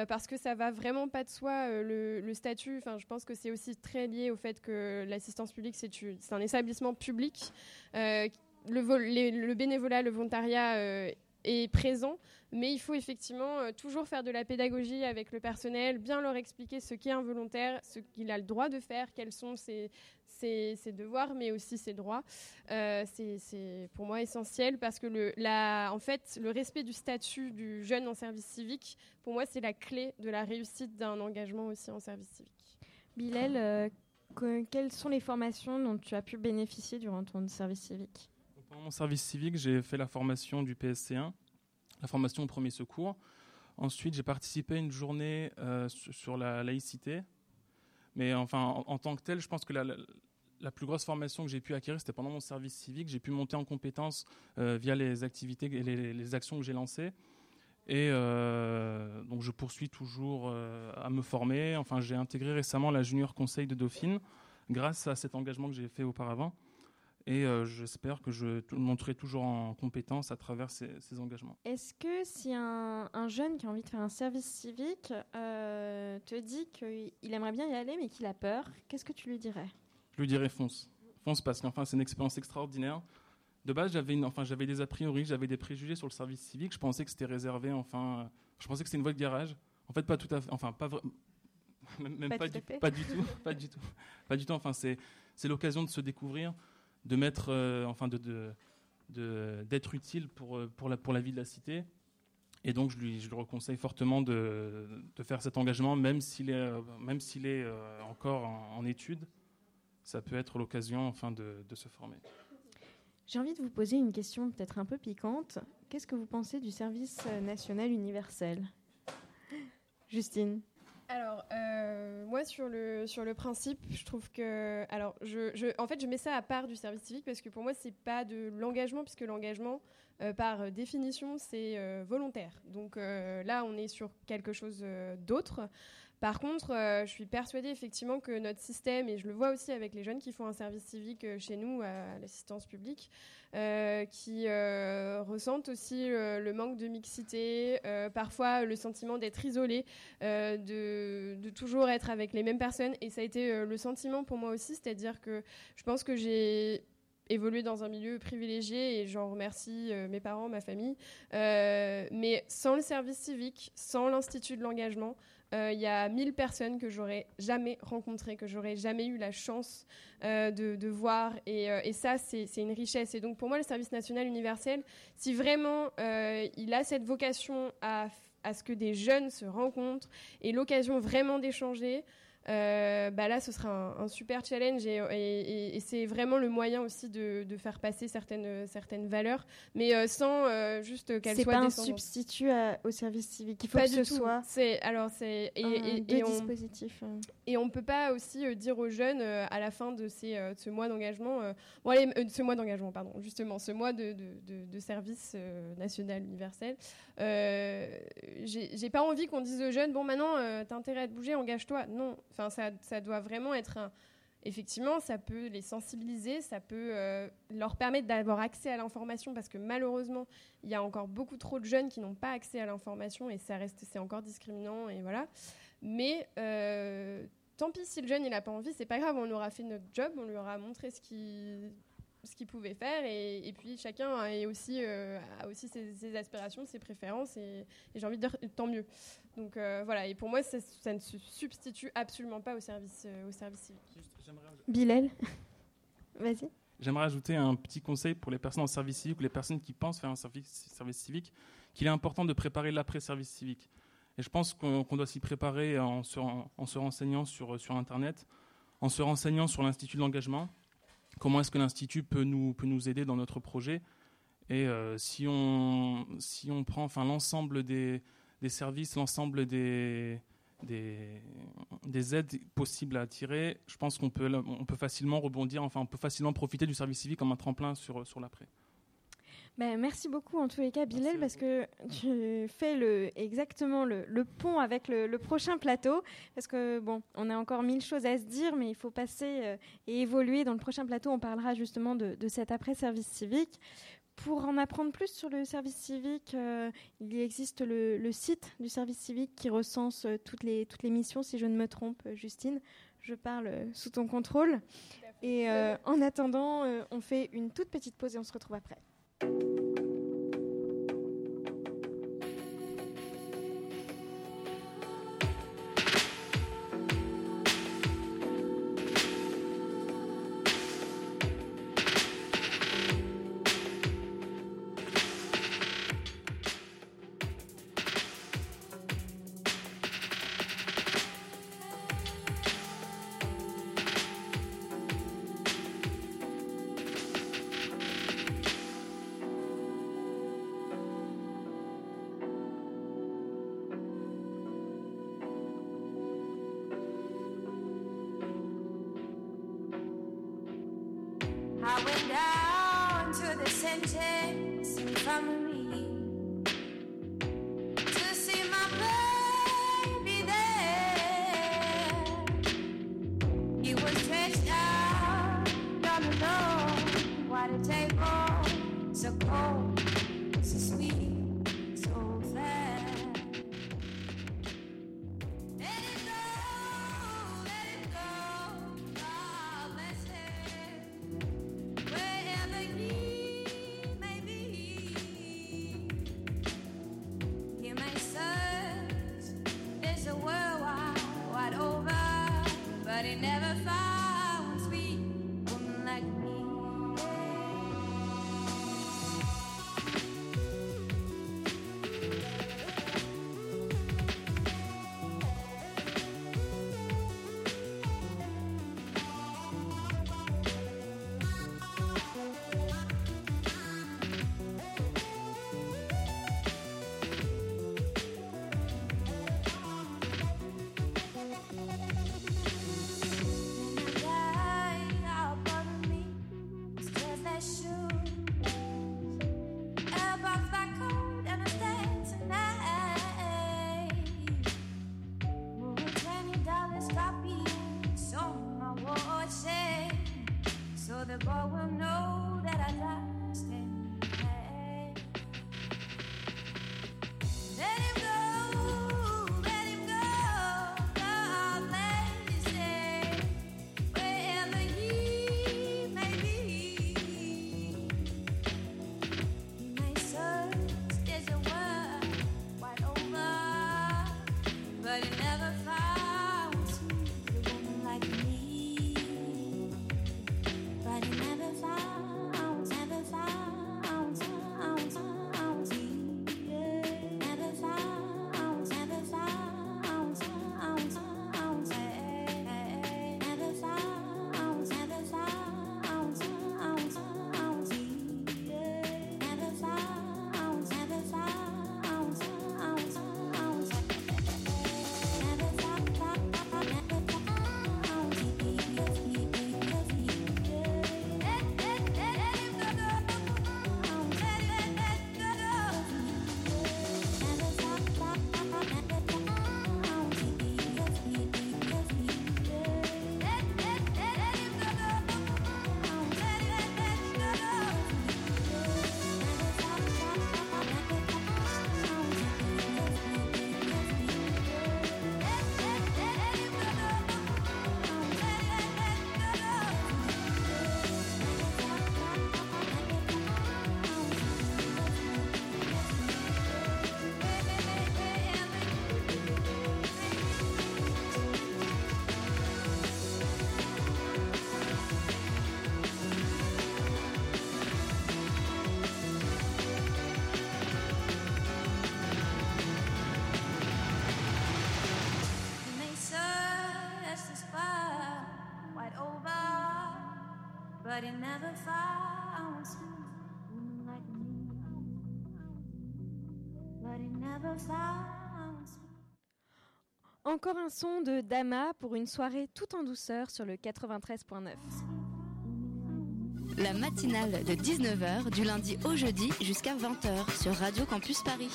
parce que ça va vraiment pas de soi le, statut. Enfin, je pense que c'est aussi très lié au fait que l'assistance publique, c'est un établissement public. Le, bénévolat, le volontariat est présent, mais il faut effectivement toujours faire de la pédagogie avec le personnel, bien leur expliquer ce qu'est un volontaire, ce qu'il a le droit de faire, quels sont ses, ses- ses devoirs, mais aussi ses droits. Euh, c'est- pour moi essentiel parce que le, la, en fait, le respect du statut du jeune en service civique, pour moi, c'est la clé de la réussite d'un engagement aussi en service civique. Bilal, euh, que- quelles sont les formations dont tu as pu bénéficier durant ton service civique? Pendant mon service civique, j'ai fait la formation du PSC1, la formation au premier secours. Ensuite, j'ai participé à une journée euh, sur sur la laïcité. Mais enfin, en, en tant que tel, je pense que la, la- la plus grosse formation que j'ai pu acquérir, c'était pendant mon service civique. J'ai pu monter en compétences euh, via les activités et les, les actions que j'ai lancées. Et euh, donc, je poursuis toujours euh, à me former. Enfin, j'ai intégré récemment la Junior Conseil de Dauphine grâce à cet engagement que j'ai fait auparavant. Et j'espère que je monterai toujours en compétence à travers ces, engagements. Est-ce que si un, un jeune qui a envie de faire un service civique te dit qu'il aimerait bien y aller mais qu'il a peur, qu'est-ce que tu lui dirais? Je lui dirais fonce. Fonce parce qu'enfin, c'est une expérience extraordinaire. De base, j'avais une- enfin, j'avais des a priori, j'avais des préjugés sur le service civique. Je pensais que c'était réservé, enfin, euh, je pensais que c'était une voie de garage. En fait, pas tout à fait, enfin, pas même, même Pas du, pas tout, pas du tout, pas du tout. Enfin, c'est, c'est l'occasion de se découvrir, de mettre, euh, enfin, de, de, de- d'être utile pour, euh, pour la, pour la vie de la cité. Et donc, je lui, je lui reconseille fortement de, de faire cet engagement, même s'il est, même s'il est euh, encore en, en études. Ça peut être l'occasion, enfin, de, de se former. J'ai envie de vous poser une question peut-être un peu piquante. Qu'est-ce que vous pensez du service euh, national universel? Justine Alors, euh, moi, sur le, sur le principe, je trouve que. Alors, je, je- en fait, je mets ça à part du service civique parce que pour moi, c'est pas de l'engagement, puisque l'engagement, euh, par définition, c'est euh, volontaire. Donc euh, là, on est sur quelque chose euh, d'autre. Par contre, euh, je suis persuadée effectivement que notre système, et je le vois aussi avec les jeunes qui font un service civique euh, chez nous à l'assistance publique, euh, qui ressentent aussi le manque de mixité, parfois le sentiment d'être isolé, de, toujours être avec les mêmes personnes. Et ça a été le sentiment pour moi aussi, c'est-à-dire que je pense que j'ai évolué dans un milieu privilégié et j'en remercie mes parents, ma famille. Mais sans le service civique, sans l'institut de l'engagement, euh, il y a mille personnes que j'aurais jamais rencontrées, que j'aurais jamais eu la chance euh, de, voir. Et, euh, ça, c'est une richesse. Et donc pour moi, le service national universel, si vraiment il a cette vocation à ce que des jeunes se rencontrent et l'occasion vraiment d'échanger, euh, bah là, ce sera un, un super challenge et, et- et- et c'est vraiment le moyen aussi de, de faire passer certaines, certaines valeurs, mais euh, sans euh, juste qu'elles C'est soient pas un substitut à- au service civique. Il faut Pas que du ce tout. soit C'est alors c'est et, un- et- on, dispositifs. et on peut pas aussi dire aux jeunes à la fin de, ces, de ce mois d'engagement, bon allez, ce mois d'engagement, pardon, justement, ce mois de, de, service national universel. J'ai pas envie qu'on dise aux jeunes, bon maintenant, t'as intérêt à te bouger, engage-toi. Non, enfin ça, doit vraiment être un. Effectivement, ça peut les sensibiliser, ça peut euh, leur permettre d'avoir accès à l'information parce que malheureusement, il y a encore beaucoup trop de jeunes qui n'ont pas accès à l'information et ça reste, c'est encore discriminant et voilà. Mais euh, tant pis si le jeune il n'a pas envie, c'est pas grave, on aura fait notre job, on lui aura montré ce qu'il ce qu'il pouvait faire et, et puis chacun a aussi, euh, a aussi ses, ses aspirations, ses préférences et, et j'ai envie de dire tant mieux. Donc euh, voilà, et pour moi ça, ça ne se substitue absolument pas au service, euh, au service civique. Bilal, vas-y. J'aimerais ajouter un petit conseil pour les personnes en service civique ou les personnes qui pensent faire un service, service civique, qu'il est important de préparer l'après-service civique. Et je pense qu'on doit s'y préparer en se, en, en se renseignant sur, sur Internet, en se renseignant sur l'Institut de l'engagement, comment est-ce que l'Institut peut nous, peut nous aider dans notre projet. Et euh, si, on, si on prend enfin, l'ensemble des, des services, l'ensemble des, des, des aides possibles à tirer, je pense qu'on peut, on peut facilement rebondir, enfin on peut facilement profiter du service civique comme un tremplin sur, sur l'après. Ben, merci beaucoup en tous les cas, Bilal, parce que tu fais le, exactement le, le pont avec le, le prochain plateau. Parce que, bon, on a encore mille choses à se dire, mais il faut passer euh, et évoluer. Dans le prochain plateau, on parlera justement de, de cet après-service civique. Pour en apprendre plus sur le service civique, euh, il existe le, le site du service civique qui recense euh, toutes les, toutes les missions, si je ne me trompe, Justine. Je parle sous ton contrôle. Et euh, en attendant, euh, on fait une toute petite pause et on se retrouve après. Thank you table Encore un son de Dama pour une soirée tout en douceur sur le 93.9. La matinale de 19h du lundi au jeudi jusqu'à 20h sur Radio Campus Paris.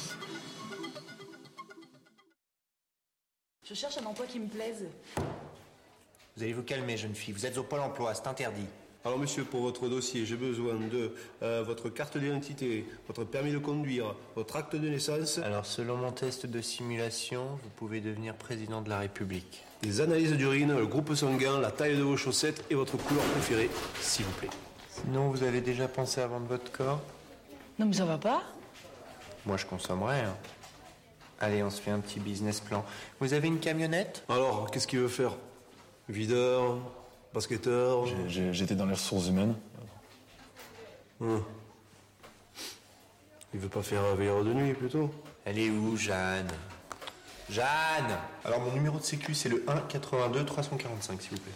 Je cherche un emploi qui me plaise. Vous allez vous calmer, jeune fille. Vous êtes au pôle emploi, c'est interdit. Alors monsieur, pour votre dossier, j'ai besoin de euh, votre carte d'identité, votre permis de conduire, votre acte de naissance. Alors selon mon test de simulation, vous pouvez devenir président de la République. Des analyses d'urine, le groupe sanguin, la taille de vos chaussettes et votre couleur préférée, s'il vous plaît. Sinon, vous avez déjà pensé à vendre votre corps? Non mais ça va pas Moi, je consommerais. hein. Allez, on se fait un petit business plan. Vous avez une camionnette? Alors, qu'est-ce qu'il veut faire? Videur Basketteur J'étais dans les ressources humaines. Hum. Il veut pas faire un veilleur de nuit, plutôt Elle est où, Jeanne? Jeanne Alors, mon numéro de sécu, c'est le 1 82 345, s'il vous plaît.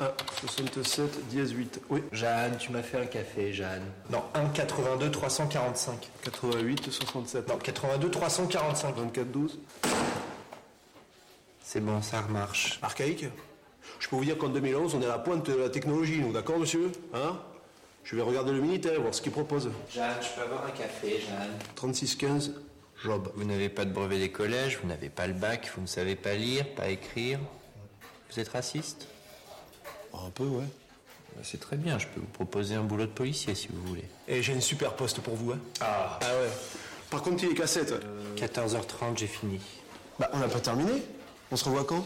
1 67 18. Oui. Jeanne, tu m'as fait un café, Jeanne. Non, 1 82 345. 88 67. Non, 82 345. 24 12. C'est bon, ça remarche. Archaïque? Je peux vous dire qu'en 2011, on est à la pointe de la technologie, nous, d'accord, monsieur Hein Je vais regarder le Minitel, voir ce qu'il propose. Jeanne, je peux avoir un café, Jeanne 36 15, job. Vous n'avez pas de brevet des collèges, vous n'avez pas le bac, vous ne savez pas lire, pas écrire. Vous êtes raciste Un peu, ouais. Bah, C'est très bien, je peux vous proposer un boulot de policier si vous voulez. Et j'ai une super poste pour vous, hein Ah, Ah ouais. Par contre, il est cassette. 14h30, j'ai fini. Bah, on n'a pas terminé. On se revoit quand?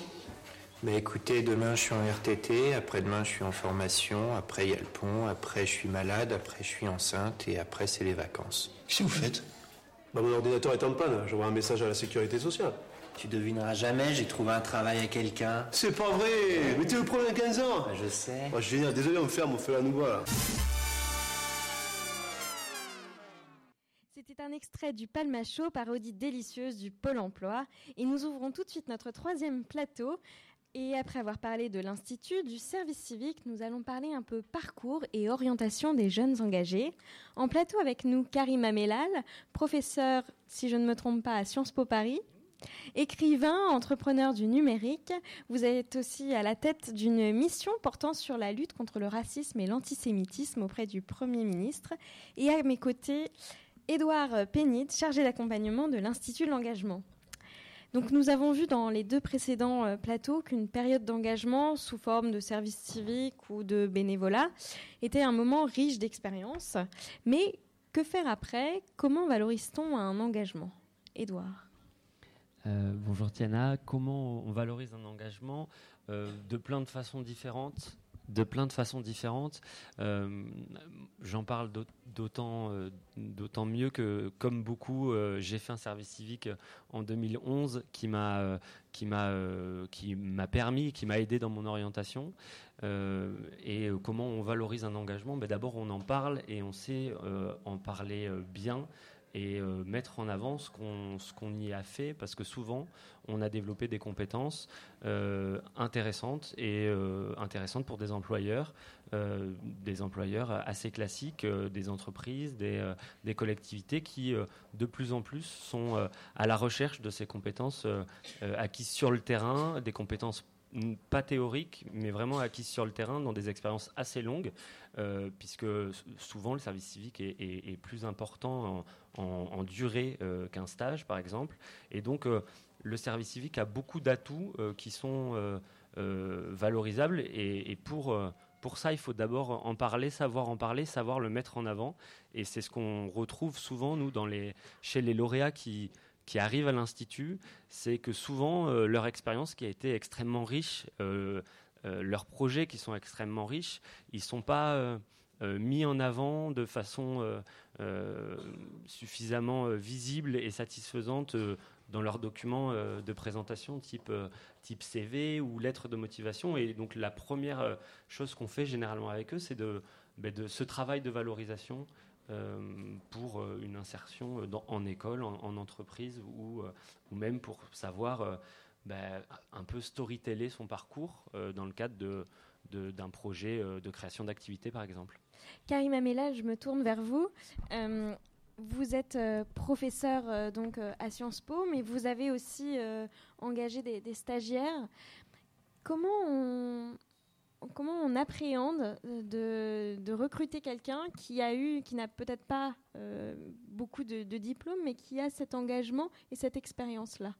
Mais écoutez, demain je suis en RTT, après-demain je suis en formation, après il y a le pont, après je suis malade, après je suis enceinte et après c'est les vacances. Qu'est-ce que vous faites? Bah, mon ordinateur est en panne. J'envoie un message à la sécurité sociale. Tu devineras jamais, j'ai trouvé un travail à quelqu'un. C'est pas vrai Mais t'es le premier à 15 ans Bah, je sais. Oh, génial, désolé, on me ferme, on fait la nouveau là. C'était un extrait du Palmacho, parodie délicieuse du Pôle emploi. Et nous ouvrons tout de suite notre troisième plateau. Et après avoir parlé de l'Institut du service civique, nous allons parler un peu parcours et orientation des jeunes engagés. En plateau avec nous, Karim Amelal, professeur, si je ne me trompe pas, à Sciences Po Paris. Écrivain, entrepreneur du numérique, vous êtes aussi à la tête d'une mission portant sur la lutte contre le racisme et l'antisémitisme auprès du Premier ministre. Et à mes côtés, Édouard Pénit, chargé d'accompagnement de l'Institut de l'engagement. Donc nous avons vu dans les deux précédents euh, plateaux qu'une période d'engagement sous forme de service civique ou de bénévolat était un moment riche d'expérience. Mais que faire après? Comment valorise-t-on un engagement? Édouard. Euh, bonjour Tiana, comment on valorise un engagement Euh, de plein de façons différentes? De plein de façons différentes. Euh, J'en parle euh, d'autant mieux que, comme beaucoup, euh, j'ai fait un service civique en 2011 qui m'a permis, qui m'a aidé dans mon orientation. Et comment on valorise un engagement? Ben, D'abord, on en parle et on sait en parler bien et euh, mettre en avant ce qu'on y a fait parce que souvent on a développé des compétences euh, intéressantes et euh, intéressantes pour des employeurs des employeurs assez classiques des entreprises des, des collectivités qui de plus en plus sont à la recherche de ces compétences acquises sur le terrain des compétences pas théoriques, mais vraiment acquises sur le terrain dans des expériences assez longues, euh, puisque souvent le service civique est, plus important en, durée euh, qu'un stage, par exemple. Et donc, euh, le service civique a beaucoup d'atouts qui sont valorisables. Et, et pour, pour ça, il faut d'abord en parler, savoir en parler, savoir le mettre en avant. Et c'est ce qu'on retrouve souvent, nous, dans les, chez les lauréats qui qui arrivent à l'Institut, c'est que souvent euh, leur expérience qui a été extrêmement riche, euh, euh, leurs projets qui sont extrêmement riches, ils ne sont pas mis en avant de façon suffisamment visible et satisfaisante dans leurs documents de présentation type, type CV ou lettre de motivation. Et donc la première chose qu'on fait généralement avec eux, c'est de, ben, ce travail de valorisation pour euh, une insertion euh, en école, en, en entreprise ou, euh, même pour savoir euh, ben, un peu storyteller son parcours euh, dans le cadre d'un projet euh, de création d'activité, par exemple. Karim Amela, je me tourne vers vous. Euh, vous êtes euh, professeur euh, donc euh, à Sciences Po, mais vous avez aussi euh, engagé des, des stagiaires. Comment on, comment on appréhende euh, de, de recruter quelqu'un qui a eu, qui n'a peut-être pas euh, beaucoup de, de diplômes, mais qui a cet engagement et cette expérience-là?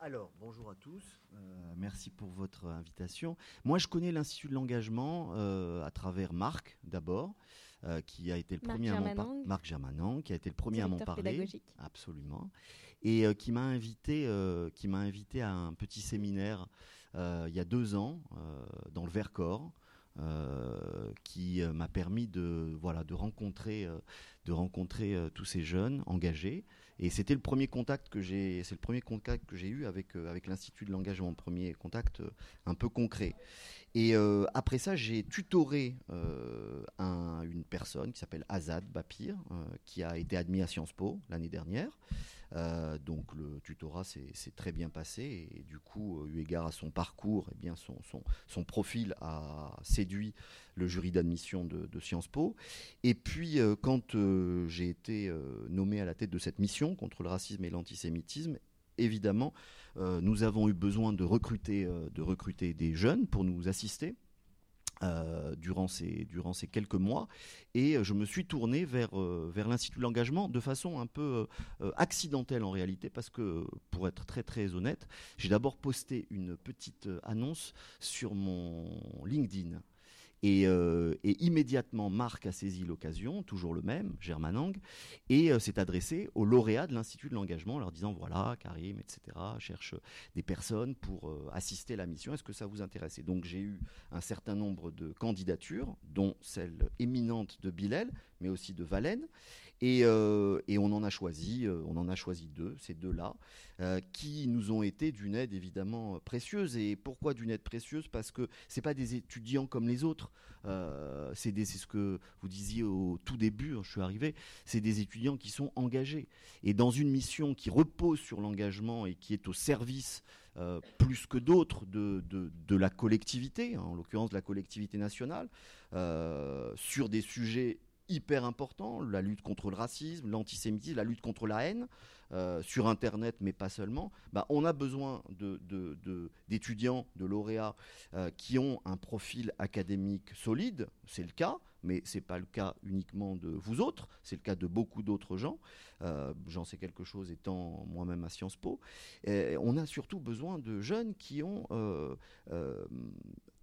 Alors, bonjour à tous. Euh, merci pour votre invitation. Moi, je connais l'Institut de l'engagement euh, à travers Marc, d'abord, euh, qui a été le Marc premier à m'en par- Germanang. Marc Germanang, qui a été le premier à m'en parler. pédagogique. Absolument. Et qui m'a invité, qui m'a invité à un petit séminaire il y a deux ans euh, dans le Vercors. euh, qui euh, m'a permis de rencontrer euh, euh, tous ces jeunes engagés et c'était le premier contact que j'ai eu avec euh, avec l'institut de l'engagement premier contact euh, un peu concret et euh, après ça j'ai tutoré euh, un- une personne qui s'appelle Azad Bapir euh, qui a été admis à Sciences Po l'année dernière donc le tutorat s'est très bien passé et du coup, eu égard à son parcours, eh bien son, profil a séduit le jury d'admission de, Sciences Po. Et puis quand j'ai été nommé à la tête de cette mission contre le racisme et l'antisémitisme, évidemment, euh, nous avons eu besoin de recruter, euh, de recruter des jeunes pour nous assister. euh, durant, ces, quelques mois et je me suis tourné vers, l'Institut de l'engagement de façon un peu accidentelle en réalité parce que pour être très très honnête j'ai d'abord posté une petite annonce sur mon LinkedIn et, euh, et immédiatement, Marc a saisi l'occasion, toujours le même, Germanang, et euh, s'est adressé aux lauréats de l'Institut de l'engagement en leur disant voilà, Karim, etc., cherche des personnes pour euh, assister à la mission. Est-ce que ça vous intéresse Et donc j'ai eu un certain nombre de candidatures, dont celle éminente de Bilal, mais aussi de Valène. Et, euh, et on en a choisi, euh, on en a choisi deux, ces deux-là, euh, qui nous ont été d'une aide évidemment précieuse. Et pourquoi d'une aide précieuse? Parce que c'est pas des étudiants comme les autres. C'est ce que vous disiez au tout début. hein, je suis arrivé. C'est des étudiants qui sont engagés. Et dans une mission qui repose sur l'engagement et qui est au service plus que d'autres de, de, la collectivité, hein, en l'occurrence de la collectivité nationale, sur des sujets hyper importants, la lutte contre le racisme, l'antisémitisme, la lutte contre la haine, euh, sur Internet, mais pas seulement, bah, on a besoin de- de- de- d'étudiants, de, lauréats euh, qui ont un profil académique solide, c'est le cas, mais c'est pas le cas uniquement de vous autres, c'est le cas de beaucoup d'autres gens. Euh, J'en sais quelque chose étant moi-même à Sciences Po. Et on a surtout besoin de jeunes qui ont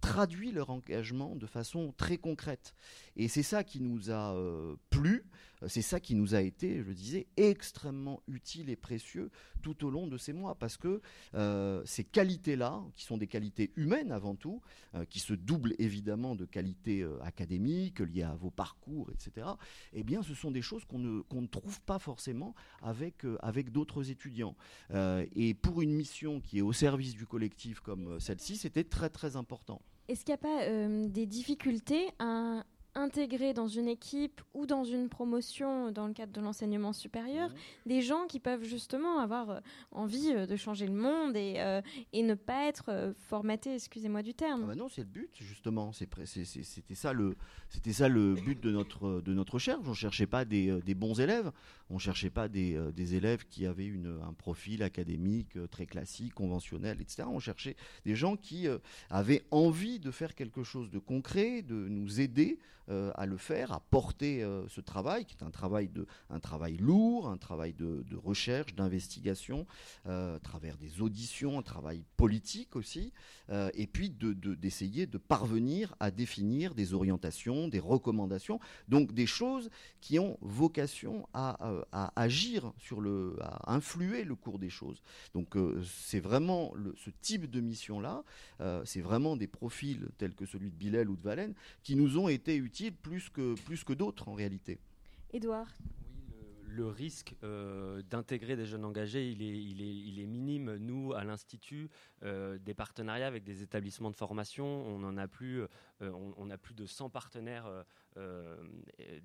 traduit leur engagement de façon très concrète. Et c'est ça qui nous a euh, plu, c'est ça qui nous a été, je le disais, extrêmement utile et précieux tout au long de ces mois, parce que euh, ces qualités-là, qui sont des qualités humaines avant tout, euh, qui se doublent évidemment de qualités euh, académiques liées à vos parcours, etc., eh bien, ce sont des choses qu'on ne, ne trouve pas forcément avec, euh, avec d'autres étudiants. Euh, et pour une mission qui est au service du collectif comme euh, celle-ci, c'était très très important. Est-ce qu'il n'y a pas euh, des difficultés à intégrer dans une équipe ou dans une promotion dans le cadre de l'enseignement supérieur des gens qui peuvent justement avoir euh, envie euh, de changer le monde et, euh, et ne pas être formatés, excusez-moi du terme Ah bah non, c'est le but justement. C'était ça le, c'était ça le but de notre de notre recherche. On cherchait pas des, des bons élèves. On cherchait pas des, des élèves qui avaient une, un profil académique très classique, conventionnel, etc. On cherchait des gens qui avaient envie de faire quelque chose de concret, de nous aider euh, à le faire, à porter euh, ce travail, qui est un travail de, un travail lourd, un travail de, recherche, d'investigation, euh, à travers des auditions, un travail politique aussi, et puis de- de- d'essayer de, parvenir à définir des orientations, des recommandations, donc des choses qui ont vocation à, à agir sur le, à influer le cours des choses. Donc c'est vraiment le- ce type de mission-là, euh, c'est vraiment des profils tels que celui de Bilal ou de Valène qui nous ont été utiles plus que, plus que d'autres en réalité. Édouard le risque euh, d'intégrer des jeunes engagés, il est, minime. Nous, à l'Institut, euh, des partenariats avec des établissements de formation, on en a plus, euh, on, a plus de 100 partenaires,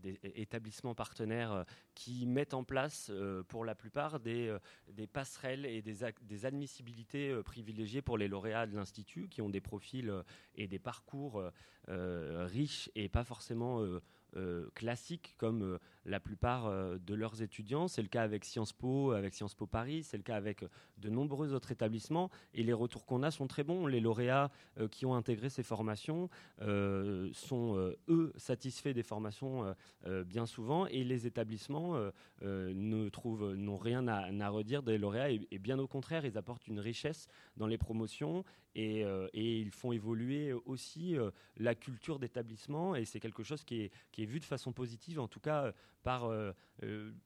des établissements partenaires qui mettent en place, pour la plupart, des, passerelles et des, des admissibilités privilégiées pour les lauréats de l'Institut, qui ont des profils et des parcours riches et pas forcément euh, classiques comme euh, la plupart euh, de leurs étudiants. C'est le cas avec Sciences Po, avec Sciences Po Paris, c'est le cas avec de nombreux autres établissements. Et les retours qu'on a sont très bons. Les lauréats qui ont intégré ces formations sont, eux, satisfaits des formations bien souvent. Et les établissements ne trouvent, n'ont rien à, redire des lauréats. Et bien au contraire, ils apportent une richesse dans les promotions et, euh, et ils font évoluer aussi euh, la culture d'établissement et c'est quelque chose qui est, vu de façon positive, en tout cas euh, par,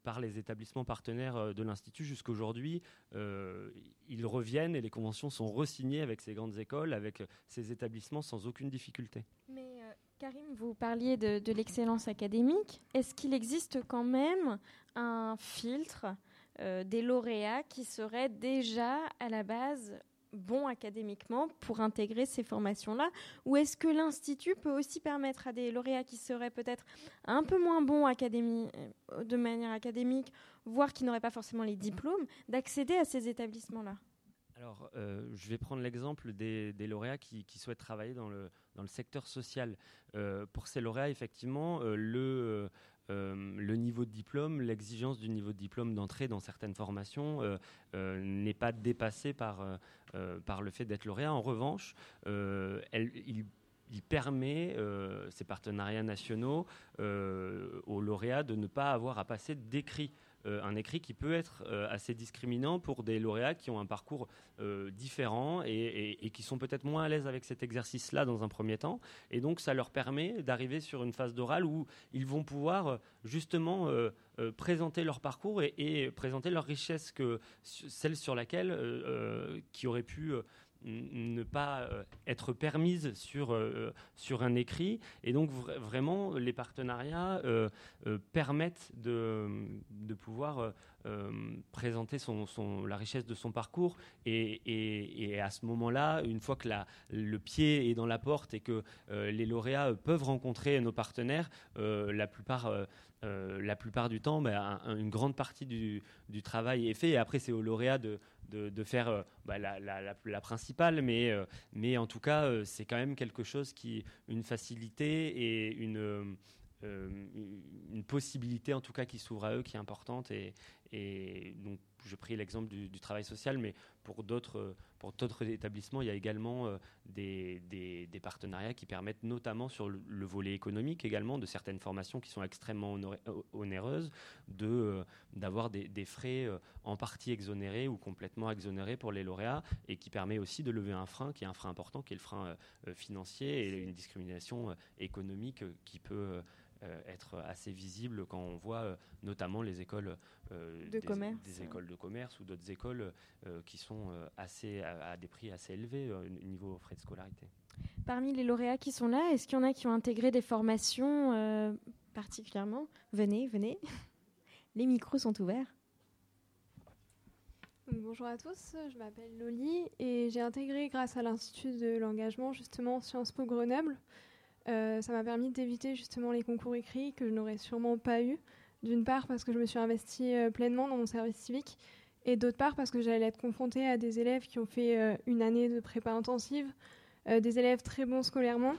par les établissements partenaires de l'Institut jusqu'aujourd'hui. Euh, ils reviennent et les conventions sont re-signées avec ces grandes écoles, avec ces établissements sans aucune difficulté. Mais Karim, vous parliez de, l'excellence académique. Est-ce qu'il existe quand même un filtre des lauréats qui seraient déjà à la base bons académiquement pour intégrer ces formations-là Ou est-ce que l'Institut peut aussi permettre à des lauréats qui seraient peut-être un peu moins bons euh, de manière académique, voire qui n'auraient pas forcément les diplômes, d'accéder à ces établissements-là? Alors, euh, je vais prendre l'exemple des, lauréats qui, souhaitent travailler dans le, secteur social. Euh, pour ces lauréats, effectivement, le, euh, le niveau de diplôme, l'exigence du niveau de diplôme d'entrée dans certaines formations euh, euh, n'est pas dépassée par, le fait d'être lauréat. En revanche, il permet, ces partenariats nationaux, aux lauréats de ne pas avoir à passer d'écrit. Euh, un écrit qui peut être euh, assez discriminant pour des lauréats qui ont un parcours euh, différent et, qui sont peut-être moins à l'aise avec cet exercice-là dans un premier temps. Et donc, ça leur permet d'arriver sur une phase d'oral où ils vont pouvoir justement présenter leur parcours et, et présenter leur richesse, que, celle sur laquelle, qui aurait pu ne pas euh, être permise sur, euh, sur un écrit. Et donc, vra- vraiment, les partenariats euh, permettent de, de pouvoir présenter la richesse de son parcours. Et, et- à ce moment-là, une fois que le pied est dans la porte et que les lauréats peuvent rencontrer nos partenaires, la plupart... euh, la plupart du temps, bah, un- une grande partie du, travail est fait. Et après, c'est aux lauréats de, faire euh, bah, la, principale. Mais, euh, mais en tout cas, c'est quand même quelque chose qui, une facilité et une, une possibilité, en tout cas, qui s'ouvre à eux, qui est importante. Et, et donc, je pris l'exemple du, travail social, mais pour d'autres, euh, pour d'autres établissements, il y a également euh, des, partenariats qui permettent, notamment sur le, le volet économique également, de certaines formations qui sont extrêmement euh, onéreuses, d'avoir des, frais en partie exonérés ou complètement exonérés pour les lauréats, et qui permet aussi de lever un frein, qui est un frein important, qui est le frein financier et une discrimination économique qui peut être assez visible quand on voit euh, notamment les écoles euh, De des, commerce, des écoles de commerce ou d'autres écoles euh, qui sont euh, assez à, à des prix assez élevés euh, niveau frais de scolarité. Parmi les lauréats qui sont là, est-ce qu'il y en a qui ont intégré des formations euh, particulièrement? Venez, venez. Les micros sont ouverts. Bonjour à tous, je m'appelle Loli et j'ai intégré grâce à l'Institut de l'engagement justement Sciences Po Grenoble. Euh, ça m'a permis d'éviter justement les concours écrits que je n'aurais sûrement pas eu. D'une part parce que je me suis investie euh, pleinement dans mon service civique et d'autre part parce que j'allais être confrontée à des élèves qui ont fait euh, une année de prépa intensive, des élèves très bons scolairement,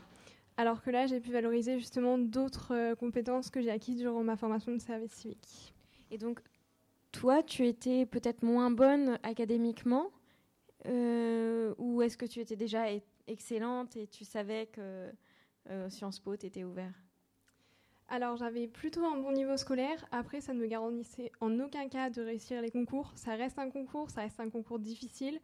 alors que là j'ai pu valoriser justement d'autres compétences que j'ai acquises durant ma formation de service civique. Et donc, toi, tu étais peut-être moins bonne académiquement ou est-ce que tu étais déjà e- excellente et tu savais que Sciences Po t'était ouvert Alors j'avais plutôt un bon niveau scolaire. Après, ça ne me garantissait en aucun cas de réussir les concours. Ça reste un concours, ça reste un concours difficile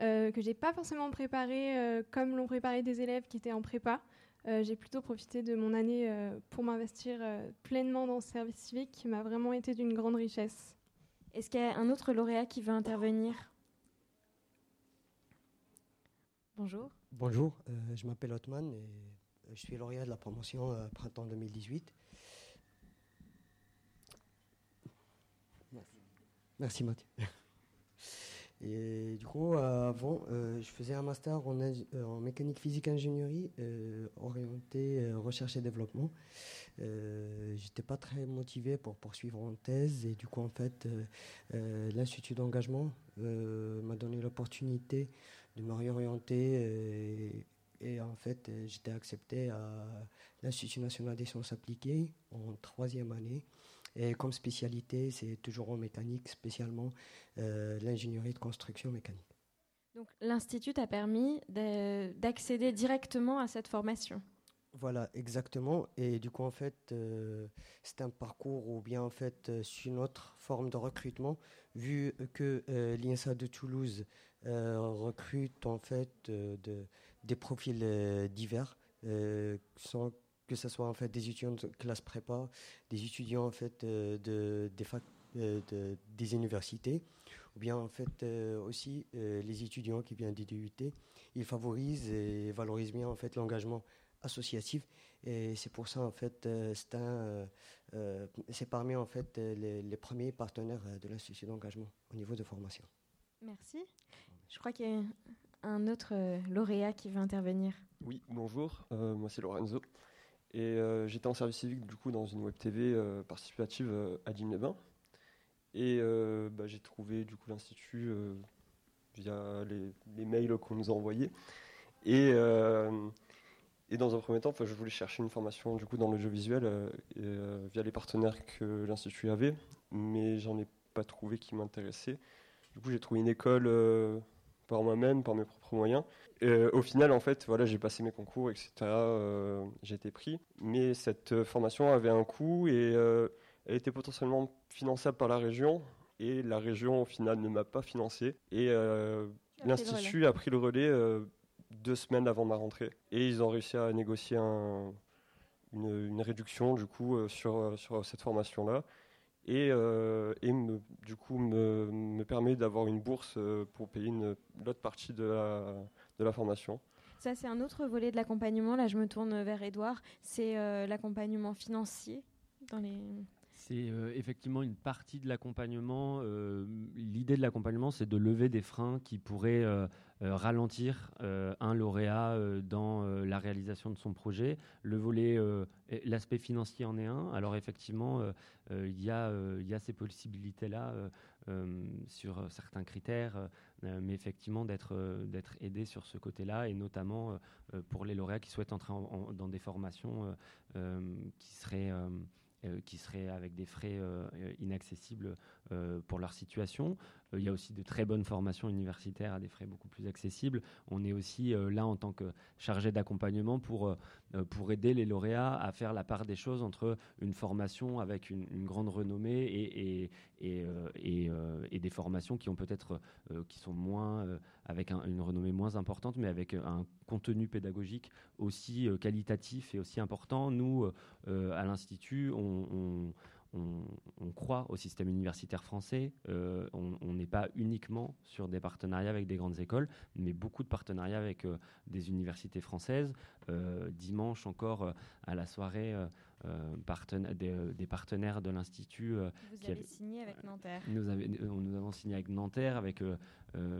euh, que j'ai pas forcément préparé euh, comme l'ont préparé des élèves qui étaient en prépa. Euh, j'ai plutôt profité de mon année euh, pour m'investir euh, pleinement dans ce service civique qui m'a vraiment été d'une grande richesse. Est-ce qu'il y a un autre lauréat qui veut intervenir? Bonjour. Bonjour, euh, je m'appelle Otman et euh, je suis lauréat de la promotion euh, Printemps 2018. Merci Mathieu. Et du coup, euh, avant, euh, je faisais un master en, euh, en mécanique physique ingénierie euh, orienté euh, recherche et développement. Euh, J'étais pas très motivé pour poursuivre en thèse et du coup, en fait, euh, euh, l'Institut d'engagement euh, m'a donné l'opportunité de me réorienter et, en fait, euh, j'étais accepté à l'Institut national des sciences appliquées en troisième année. Et comme spécialité, c'est toujours en mécanique, spécialement euh, l'ingénierie de construction mécanique. Donc l'institut t'a permis de- d'accéder directement à cette formation. Voilà, exactement. Et du coup, en fait, euh, c'est un parcours ou bien en fait, euh, c'est une autre forme de recrutement, vu que euh, l'INSA de Toulouse recrute en fait de- des profils euh, divers, euh, que ce soit en fait des étudiants de classe prépa, des étudiants en fait euh, de, des, universités, ou bien en fait aussi les étudiants qui viennent des DUT. Ils favorisent et valorisent bien en fait l'engagement associatif et c'est pour ça en fait c'est un, c'est parmi en fait les, premiers partenaires de l'institut d'engagement au niveau de formation. Merci. Je crois qu'il y a un autre euh, lauréat qui veut intervenir. Oui, bonjour, euh, moi c'est Lorenzo. Et euh, j'étais en service civique du coup dans une web TV participative à Digne-les-Bains. Et bah, j'ai trouvé du coup l'institut via les, mails qu'on nous a envoyés. Et, dans un premier temps, je voulais chercher une formation du coup dans l'audiovisuel euh, euh, via les partenaires que l'institut avait, mais j'en ai pas trouvé qui m'intéressait. Du coup, j'ai trouvé une école par moi-même, par mes propres moyens. Euh, au final, en fait, voilà, j'ai passé mes concours, etc. euh, j'ai été pris. Mais cette euh, formation avait un coût et euh, elle était potentiellement finançable par la région. Et la région, au final, ne m'a pas financé. Et l'institut a pris le relais deux semaines avant ma rentrée. Et ils ont réussi à négocier un- une, une réduction, du coup, sur, sur cette formation-là et, euh, et me- du coup me, me permet d'avoir une bourse euh, pour payer une- l'autre partie de la, de la formation. Ça, c'est un autre volet de l'accompagnement. Là, je me tourne vers Edouard. C'est euh, l'accompagnement financier dans les. C'est euh, effectivement une partie de l'accompagnement. euh, L'idée de l'accompagnement, c'est de lever des freins qui pourraient ralentir euh, un lauréat euh, dans euh, la réalisation de son projet. Le volet, euh, et l'aspect financier en est un. Alors effectivement, euh, euh, il y, a, euh, y a ces possibilités-là euh, euh, sur certains critères, euh, mais effectivement d'être euh, aidé sur ce côté-là, et notamment euh, euh, pour les lauréats qui souhaitent entrer en- en- dans des formations euh, euh, qui seraient euh, euh, qui seraient avec des frais euh, euh, inaccessibles euh, pour leur situation. Euh, il y a aussi de très bonnes formations universitaires à des frais beaucoup plus accessibles. On est aussi euh, là en tant que chargé d'accompagnement pour, pour aider les lauréats à faire la part des choses entre une formation avec une, grande renommée et, et, et, et, et des formations qui ont peut-être qui sont moins avec un- une renommée moins importante, mais avec un contenu pédagogique aussi qualitatif et aussi important. Nous, à l'Institut, on- on- croit au système universitaire français. Euh, on n'est pas uniquement sur des partenariats avec des grandes écoles, mais beaucoup de partenariats avec euh, des universités françaises. Euh, dimanche encore, à la soirée, euh, euh, partena- des, des partenaires de l'Institut. euh, Vous avez signé avec Nanterre. nous, avons signé avec Nanterre, avec,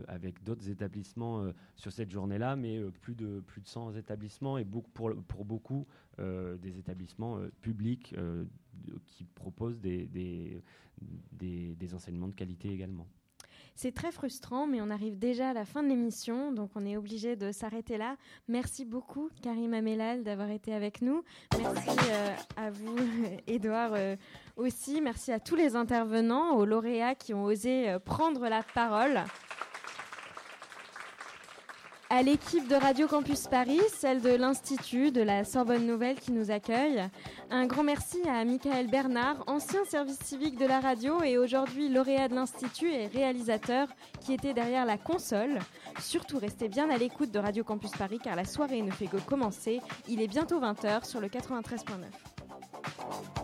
avec d'autres établissements sur cette journée-là, mais plus, de, plus de 100 établissements et beaucoup, pour, pour beaucoup des établissements publics qui proposent des, des, des, des enseignements de qualité également. C'est très frustrant, mais on arrive déjà à la fin de l'émission, donc on est obligé de s'arrêter là. Merci beaucoup, Karim Amelal, d'avoir été avec nous. Merci euh, à vous, Edouard, euh, aussi. Merci à tous les intervenants, aux lauréats qui ont osé euh, prendre la parole. À l'équipe de Radio Campus Paris, celle de l'Institut de la Sorbonne Nouvelle qui nous accueille. Un grand merci à Michael Bernard, ancien service civique de la radio et aujourd'hui lauréat de l'Institut et réalisateur qui était derrière la console. Surtout restez bien à l'écoute de Radio Campus Paris car la soirée ne fait que commencer. Il est bientôt 20h sur le 93.9.